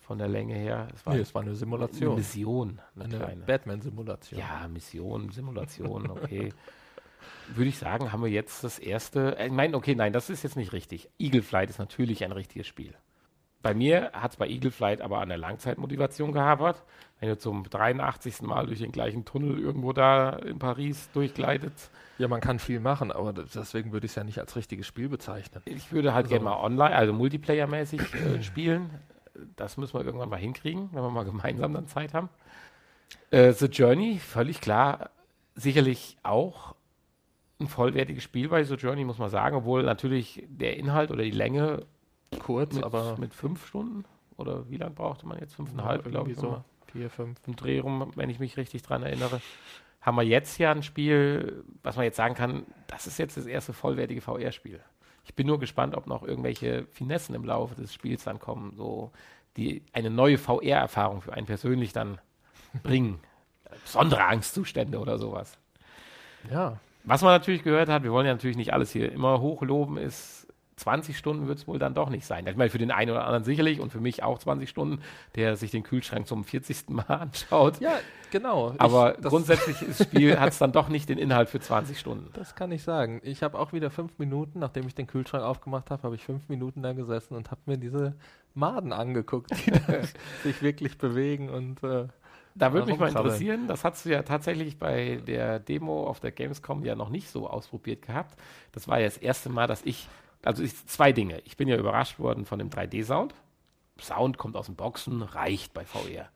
von der Länge her. Es war, nee, es war eine Simulation. Eine Mission, eine, eine Batman-Simulation. Ja, Mission, Simulation, okay. *laughs* Würde ich sagen, haben wir jetzt das erste. Ich meine, okay, nein, das ist jetzt nicht richtig. Eagle Flight ist natürlich ein richtiges Spiel. Bei mir hat es bei Eagle Flight aber an der Langzeitmotivation gehabert. Wenn du zum 83. Mal durch den gleichen Tunnel irgendwo da in Paris durchgleitet. Ja, man kann viel machen, aber deswegen würde ich es ja nicht als richtiges Spiel bezeichnen. Ich würde halt also, gerne mal online, also Multiplayer-mäßig äh, *clears throat* spielen. Das müssen wir irgendwann mal hinkriegen, wenn wir mal gemeinsam dann Zeit haben. Äh, The Journey, völlig klar, sicherlich auch ein vollwertiges Spiel bei The Journey, muss man sagen, obwohl natürlich der Inhalt oder die Länge kurz, mit, aber. Mit fünf Stunden? Oder wie lange brauchte man jetzt? Fünfeinhalb, ja, glaube ich. So. Vier, fünf. Im Dreh rum, wenn ich mich richtig dran erinnere. Haben wir jetzt ja ein Spiel, was man jetzt sagen kann, das ist jetzt das erste vollwertige VR-Spiel. Ich bin nur gespannt, ob noch irgendwelche Finessen im Laufe des Spiels dann kommen, so die eine neue VR-Erfahrung für einen persönlich dann bringen. Besondere Angstzustände oder sowas. Ja. Was man natürlich gehört hat, wir wollen ja natürlich nicht alles hier immer hochloben, ist 20 Stunden wird es wohl dann doch nicht sein. Ich meine, für den einen oder anderen sicherlich und für mich auch 20 Stunden, der sich den Kühlschrank zum 40. Mal *laughs* anschaut. Ja, genau. Aber ich, grundsätzlich das Spiel hat es dann doch nicht den Inhalt für 20 Stunden. Das kann ich sagen. Ich habe auch wieder fünf Minuten, nachdem ich den Kühlschrank aufgemacht habe, habe ich fünf Minuten da gesessen und habe mir diese Maden angeguckt, die *laughs* sich wirklich bewegen und äh, da würde mich mal interessieren, das hast du ja tatsächlich bei der Demo auf der Gamescom ja noch nicht so ausprobiert gehabt. Das war ja das erste Mal, dass ich also ich, zwei Dinge. Ich bin ja überrascht worden von dem 3D-Sound. Sound kommt aus den Boxen, reicht bei VR.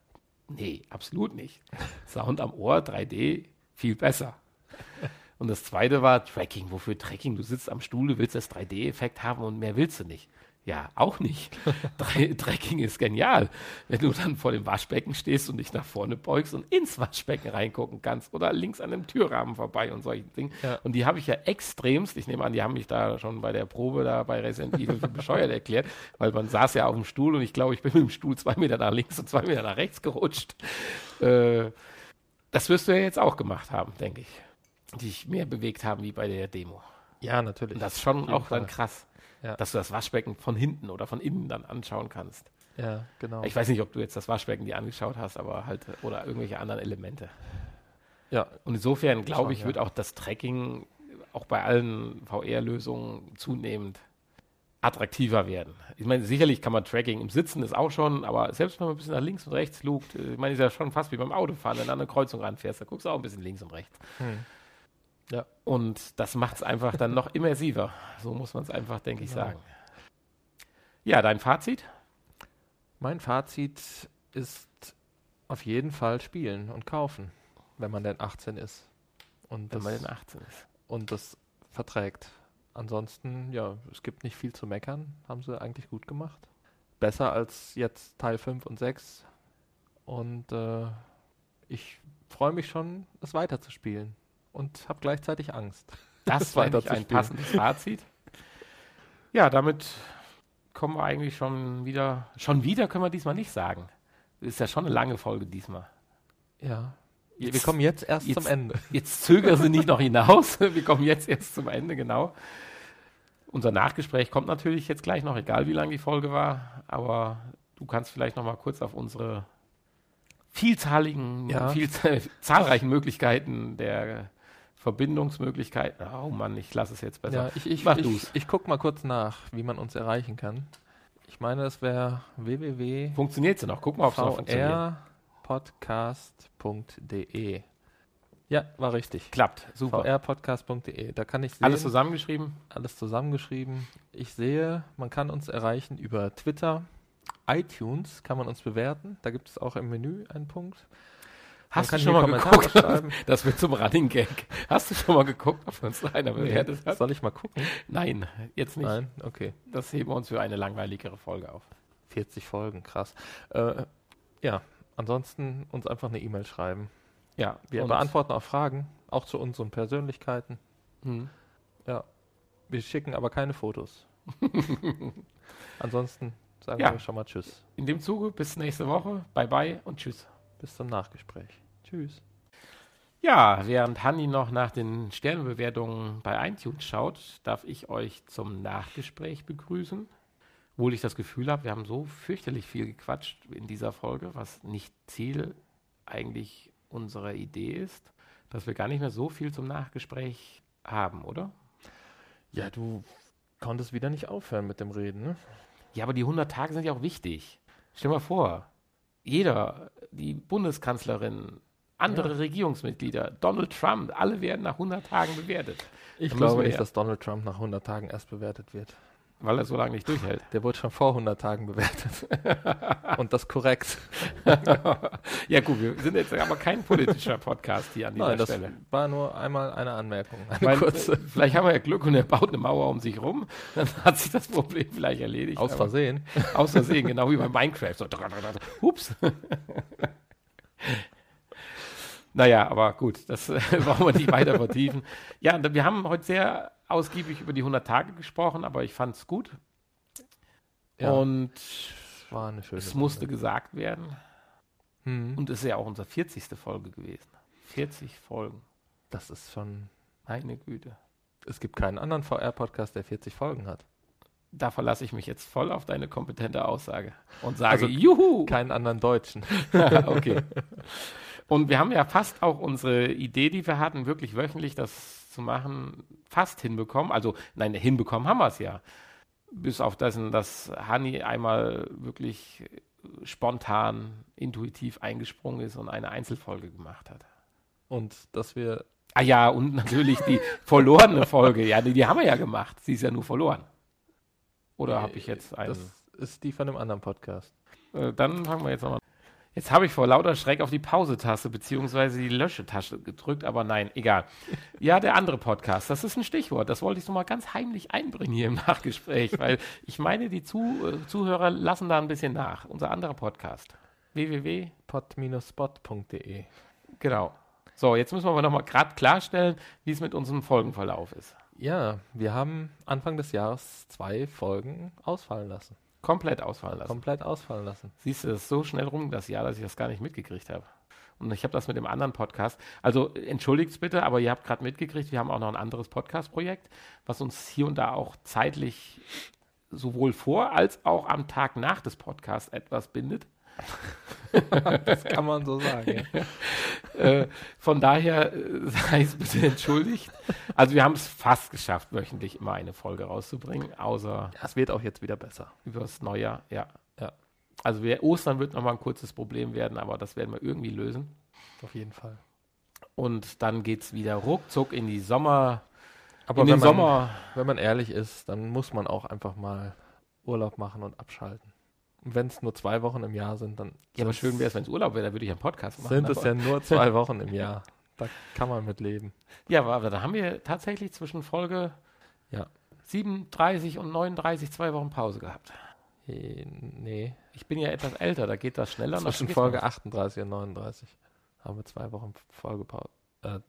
Nee, absolut nicht. Sound am Ohr, 3D, viel besser. Und das zweite war Tracking. Wofür Tracking? Du sitzt am Stuhl, du willst das 3D-Effekt haben und mehr willst du nicht. Ja, auch nicht. *laughs* Trekking ist genial. Wenn du dann vor dem Waschbecken stehst und dich nach vorne beugst und ins Waschbecken reingucken kannst oder links an dem Türrahmen vorbei und solchen Dingen. Ja. Und die habe ich ja extremst, ich nehme an, die haben mich da schon bei der Probe da bei Resident Evil für bescheuert erklärt, weil man saß ja auf dem Stuhl und ich glaube, ich bin mit dem Stuhl zwei Meter nach links und zwei Meter nach rechts gerutscht. Äh, das wirst du ja jetzt auch gemacht haben, denke ich. Die sich mehr bewegt haben wie bei der Demo. Ja, natürlich. Und das ist schon auch Fall. dann krass ja. dass du das Waschbecken von hinten oder von innen dann anschauen kannst. Ja, genau. Ich weiß nicht, ob du jetzt das Waschbecken dir angeschaut hast, aber halt, oder irgendwelche anderen Elemente. Ja. Und insofern glaube ich, ja. wird auch das Tracking auch bei allen VR-Lösungen zunehmend attraktiver werden. Ich meine, sicherlich kann man Tracking im Sitzen ist auch schon, aber selbst wenn man ein bisschen nach links und rechts lugt, äh, ich meine, ist ja schon fast wie beim Autofahren, wenn du an eine Kreuzung ranfährst, da guckst du auch ein bisschen links und rechts. Hm. Ja. Und das macht es einfach dann noch immersiver. So muss man es einfach, denke genau. ich, sagen. Ja, dein Fazit? Mein Fazit ist auf jeden Fall spielen und kaufen, wenn man denn 18 ist. Und wenn man denn 18 ist. Und das verträgt. Ansonsten, ja, es gibt nicht viel zu meckern. Haben sie eigentlich gut gemacht. Besser als jetzt Teil 5 und 6. Und äh, ich freue mich schon, es weiterzuspielen und habe gleichzeitig Angst. Das *laughs* war ein passendes Fazit. Ja, damit kommen wir eigentlich schon wieder. Schon wieder können wir diesmal nicht sagen. Ist ja schon eine lange Folge diesmal. Ja. Jetzt, wir kommen jetzt erst jetzt, zum Ende. *laughs* Jetzt zögern sie nicht noch hinaus. *laughs* Wir kommen jetzt erst zum Ende, genau. Unser Nachgespräch kommt natürlich jetzt gleich noch, egal wie lang die Folge war. Aber du kannst vielleicht noch mal kurz auf unsere vielzahligen, ja. viel, zahlreichen Möglichkeiten der Verbindungsmöglichkeiten. Oh Mann, ich lasse es jetzt besser. Ja, ich, ich, Mach ich, ich gucke mal kurz nach, wie man uns erreichen kann. Ich meine, es wäre www. Funktioniert es noch? Guck mal, ob es noch funktioniert. vrpodcast.de. Ja, war richtig. Klappt, super. vrpodcast.de. Da kann ich sehen. Alles zusammengeschrieben? Alles zusammengeschrieben. Ich sehe, man kann uns erreichen über Twitter, iTunes kann man uns bewerten. Da gibt es auch im Menü einen Punkt. Hast du schon mal geguckt? *laughs* Das wird zum Running Gag. Hast du schon mal geguckt, ob uns einer bewertet hat? Soll ich mal gucken? Nein, jetzt nicht. Nein, okay. Das heben wir uns für eine langweiligere Folge auf. 40 Folgen, krass. Äh, ja, ansonsten uns einfach eine E-Mail schreiben. Ja, wir beantworten auch Fragen, auch zu unseren Persönlichkeiten. Hm. Ja, wir schicken aber keine Fotos. *laughs* ansonsten sagen Ja. wir schon mal Tschüss. In dem Zuge, bis nächste Woche. Bye bye und tschüss. Bis zum Nachgespräch. Tschüss. Ja, während Hanni noch nach den Sternbewertungen bei iTunes schaut, darf ich euch zum Nachgespräch begrüßen. Obwohl ich das Gefühl habe, wir haben so fürchterlich viel gequatscht in dieser Folge, was nicht Ziel eigentlich unserer Idee ist, dass wir gar nicht mehr so viel zum Nachgespräch haben, oder? Ja, du konntest wieder nicht aufhören mit dem Reden, ne? Ja, aber die 100 Tage sind ja auch wichtig. Stell mal vor, jeder, die Bundeskanzlerin, andere Ja. Regierungsmitglieder, Donald Trump, alle werden nach 100 Tagen bewertet, Ich glaube nicht, dass Donald Trump nach 100 Tagen erst bewertet wird. Weil er so lange nicht durchhält. Der wurde schon vor 100 Tagen bewertet. *laughs* Und das korrekt. *laughs* ja gut, wir sind jetzt aber kein politischer Podcast hier an dieser Nein, das Stelle. war nur einmal eine Anmerkung. Eine Weil, kurze. äh, vielleicht haben wir ja Glück und er baut eine Mauer um sich rum, dann hat sich das Problem vielleicht erledigt. Aus Versehen. *laughs* Aus Versehen, genau wie bei Minecraft. So, hups. naja, aber gut, das äh, brauchen wir nicht weiter vertiefen. Ja, wir haben heute sehr ausgiebig über die 100 Tage gesprochen, aber ich fand es gut. Ja, Und war eine schöne es musste Runde. gesagt werden. Hm. Und es ist ja auch unsere 40. Folge gewesen. 40 Folgen. Das ist schon. Meine Güte. Es gibt keinen anderen VR-Podcast, der 40 Folgen hat. Da verlasse ich mich jetzt voll auf deine kompetente Aussage und sage, Also, juhu! Keinen anderen Deutschen. *laughs* okay. Und wir haben ja fast auch unsere Idee, die wir hatten, wirklich wöchentlich das zu machen, fast hinbekommen. Also, nein, hinbekommen haben wir es ja. Bis auf das, dass Hani einmal wirklich spontan, intuitiv eingesprungen ist und eine Einzelfolge gemacht hat. Und dass wir. Ah ja, und natürlich die *laughs* verlorene Folge. Ja, die, die haben wir ja gemacht. Sie ist ja nur verloren. Oder habe ich jetzt einen? Das ist die von einem anderen Podcast. Äh, dann fangen wir jetzt nochmal. Jetzt habe ich vor lauter Schreck auf die Pause-Taste beziehungsweise die Lösche-Taste gedrückt, aber nein, egal. Ja, der andere Podcast, das ist ein Stichwort. Das wollte ich so mal ganz heimlich einbringen hier im Nachgespräch, weil ich meine, die Zu äh, Zuhörer lassen da ein bisschen nach. Unser anderer Podcast. www. pod-spot.de. Genau. So, jetzt müssen wir aber nochmal gerade klarstellen, wie es mit unserem Folgenverlauf ist. Ja, wir haben Anfang des Jahres zwei Folgen ausfallen lassen. Komplett ausfallen lassen. Komplett ausfallen lassen. Siehst du, das ist so schnell rum das Jahr, dass ich das gar nicht mitgekriegt habe. Und ich habe das mit dem anderen Podcast. Also entschuldigt bitte, aber ihr habt gerade mitgekriegt, wir haben auch noch ein anderes Podcast-Projekt, was uns hier und da auch zeitlich sowohl vor als auch am Tag nach des Podcasts etwas bindet. *laughs* Das kann man so sagen. ja. *laughs* Äh, von daher äh, sei es bitte entschuldigt. Also wir haben es fast geschafft, wöchentlich immer eine Folge rauszubringen, außer Ja, es wird auch jetzt wieder besser. übers Neujahr. Ja. Ja. Also wir, Ostern wird nochmal ein kurzes Problem werden, aber das werden wir irgendwie lösen. Auf jeden Fall. Und dann geht es wieder ruckzuck in die Sommer, Aber in wenn den man, Sommer. wenn man ehrlich ist, dann muss man auch einfach mal Urlaub machen und abschalten. Wenn es nur zwei Wochen im Jahr sind, dann Ja, aber schön wäre es, wenn es Urlaub wäre, dann würde ich einen Podcast machen. sind es ja nur zwei *laughs* Wochen im Jahr. Da kann man mit leben. ja, aber, aber da haben wir tatsächlich zwischen Folge Ja. 37 und 39 zwei Wochen Pause gehabt. Eh, Nee, Ich bin ja etwas älter, da geht das schneller. zwischen Folge geht 38 und 39 haben wir zwei Wochen Folgepause. Äh,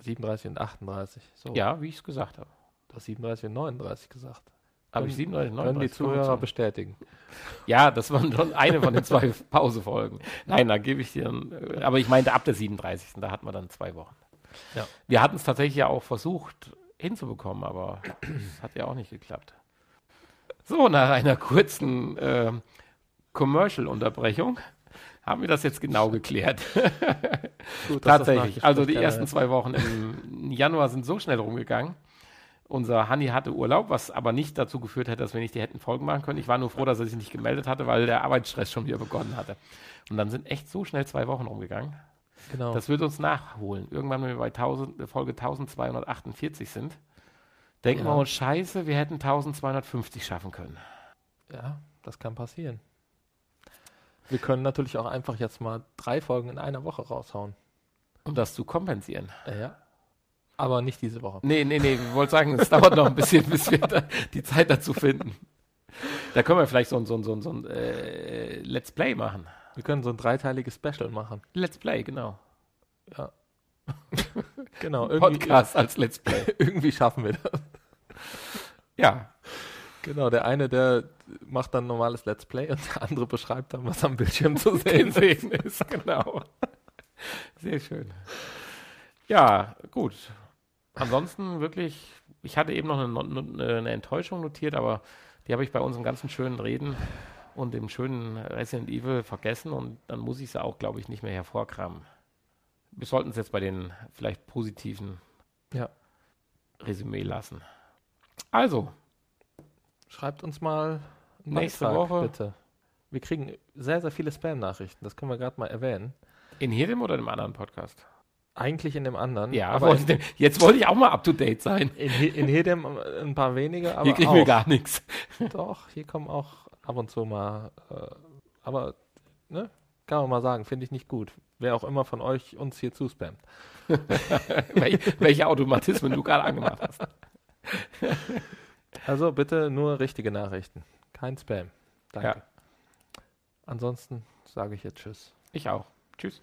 37 und 38. So. Ja, wie ich es gesagt habe. du hast 37 und 39 gesagt. Habe ich Können- 37, Können die 39, Zuhörer 25. bestätigen. Ja, das waren schon eine von den zwei *laughs* Pausefolgen. Nein, da gebe ich dir. ein- Aber ich meinte ab der 37. Da hatten wir dann zwei Wochen. Ja. Wir hatten es tatsächlich ja auch versucht hinzubekommen, aber es hat ja auch nicht geklappt. So, nach einer kurzen äh, Commercial-Unterbrechung haben wir das jetzt genau geklärt. Gut, Tatsächlich. Also die ersten zwei Wochen im Januar sind so schnell rumgegangen. Unser Hanni hatte Urlaub, was aber nicht dazu geführt hat, dass wir nicht die hätten Folgen machen können. Ich war nur froh, dass er sich nicht gemeldet hatte, weil der Arbeitsstress schon wieder begonnen hatte. Und dann sind echt so schnell zwei Wochen rumgegangen. Genau. Das wird uns nachholen. Irgendwann, wenn wir bei 1000, Folge 1248 sind, denken Ja. wir uns, scheiße, wir hätten 1250 schaffen können. Ja, das kann passieren. Wir können natürlich auch einfach jetzt mal drei Folgen in einer Woche raushauen. Um das zu kompensieren. Ja. Aber nicht diese Woche. Nee, nee, nee, ich wollte sagen, es dauert noch ein bisschen, bis wir da die Zeit dazu finden. Da können wir vielleicht so ein, so ein, so ein, so ein äh, Let's Play machen. Wir können so ein dreiteiliges Special machen. Let's Play, genau. Ja. *laughs* genau. Irgendwie, Podcast als Let's Play. *laughs* irgendwie schaffen wir das. Ja. Genau, der eine, der macht dann normales Let's Play und der andere beschreibt dann, was am Bildschirm zu *laughs* sehen, sehen ist. Genau. Sehr schön. Ja, gut. Ansonsten wirklich, ich hatte eben noch eine, eine Enttäuschung notiert, aber die habe ich bei unseren ganzen schönen Reden und dem schönen Resident Evil vergessen und dann muss ich sie auch, glaube ich, nicht mehr hervorkramen. Wir sollten es jetzt bei den vielleicht positiven ja. Resümee lassen. Also. Schreibt uns mal nächste Beitrag, Woche. Bitte. Wir kriegen sehr, sehr viele Spam-Nachrichten. Das können wir gerade mal erwähnen. In jedem oder im anderen Podcast? Eigentlich in dem anderen. Ja, aber in, *laughs* jetzt wollte ich auch mal up to date sein. In, in jedem ein paar wenige, aber. Hier kriegen auch. wir gar nichts. *laughs* Doch, hier kommen auch ab und zu mal. Äh, aber, ne? Kann man mal sagen, finde ich nicht gut. Wer auch immer von euch uns hier zuspammt. *laughs* welche Automatismen du gerade angemacht hast. also bitte nur richtige Nachrichten. Kein Spam. Danke. Ja. Ansonsten sage ich jetzt Tschüss. Ich auch. Tschüss.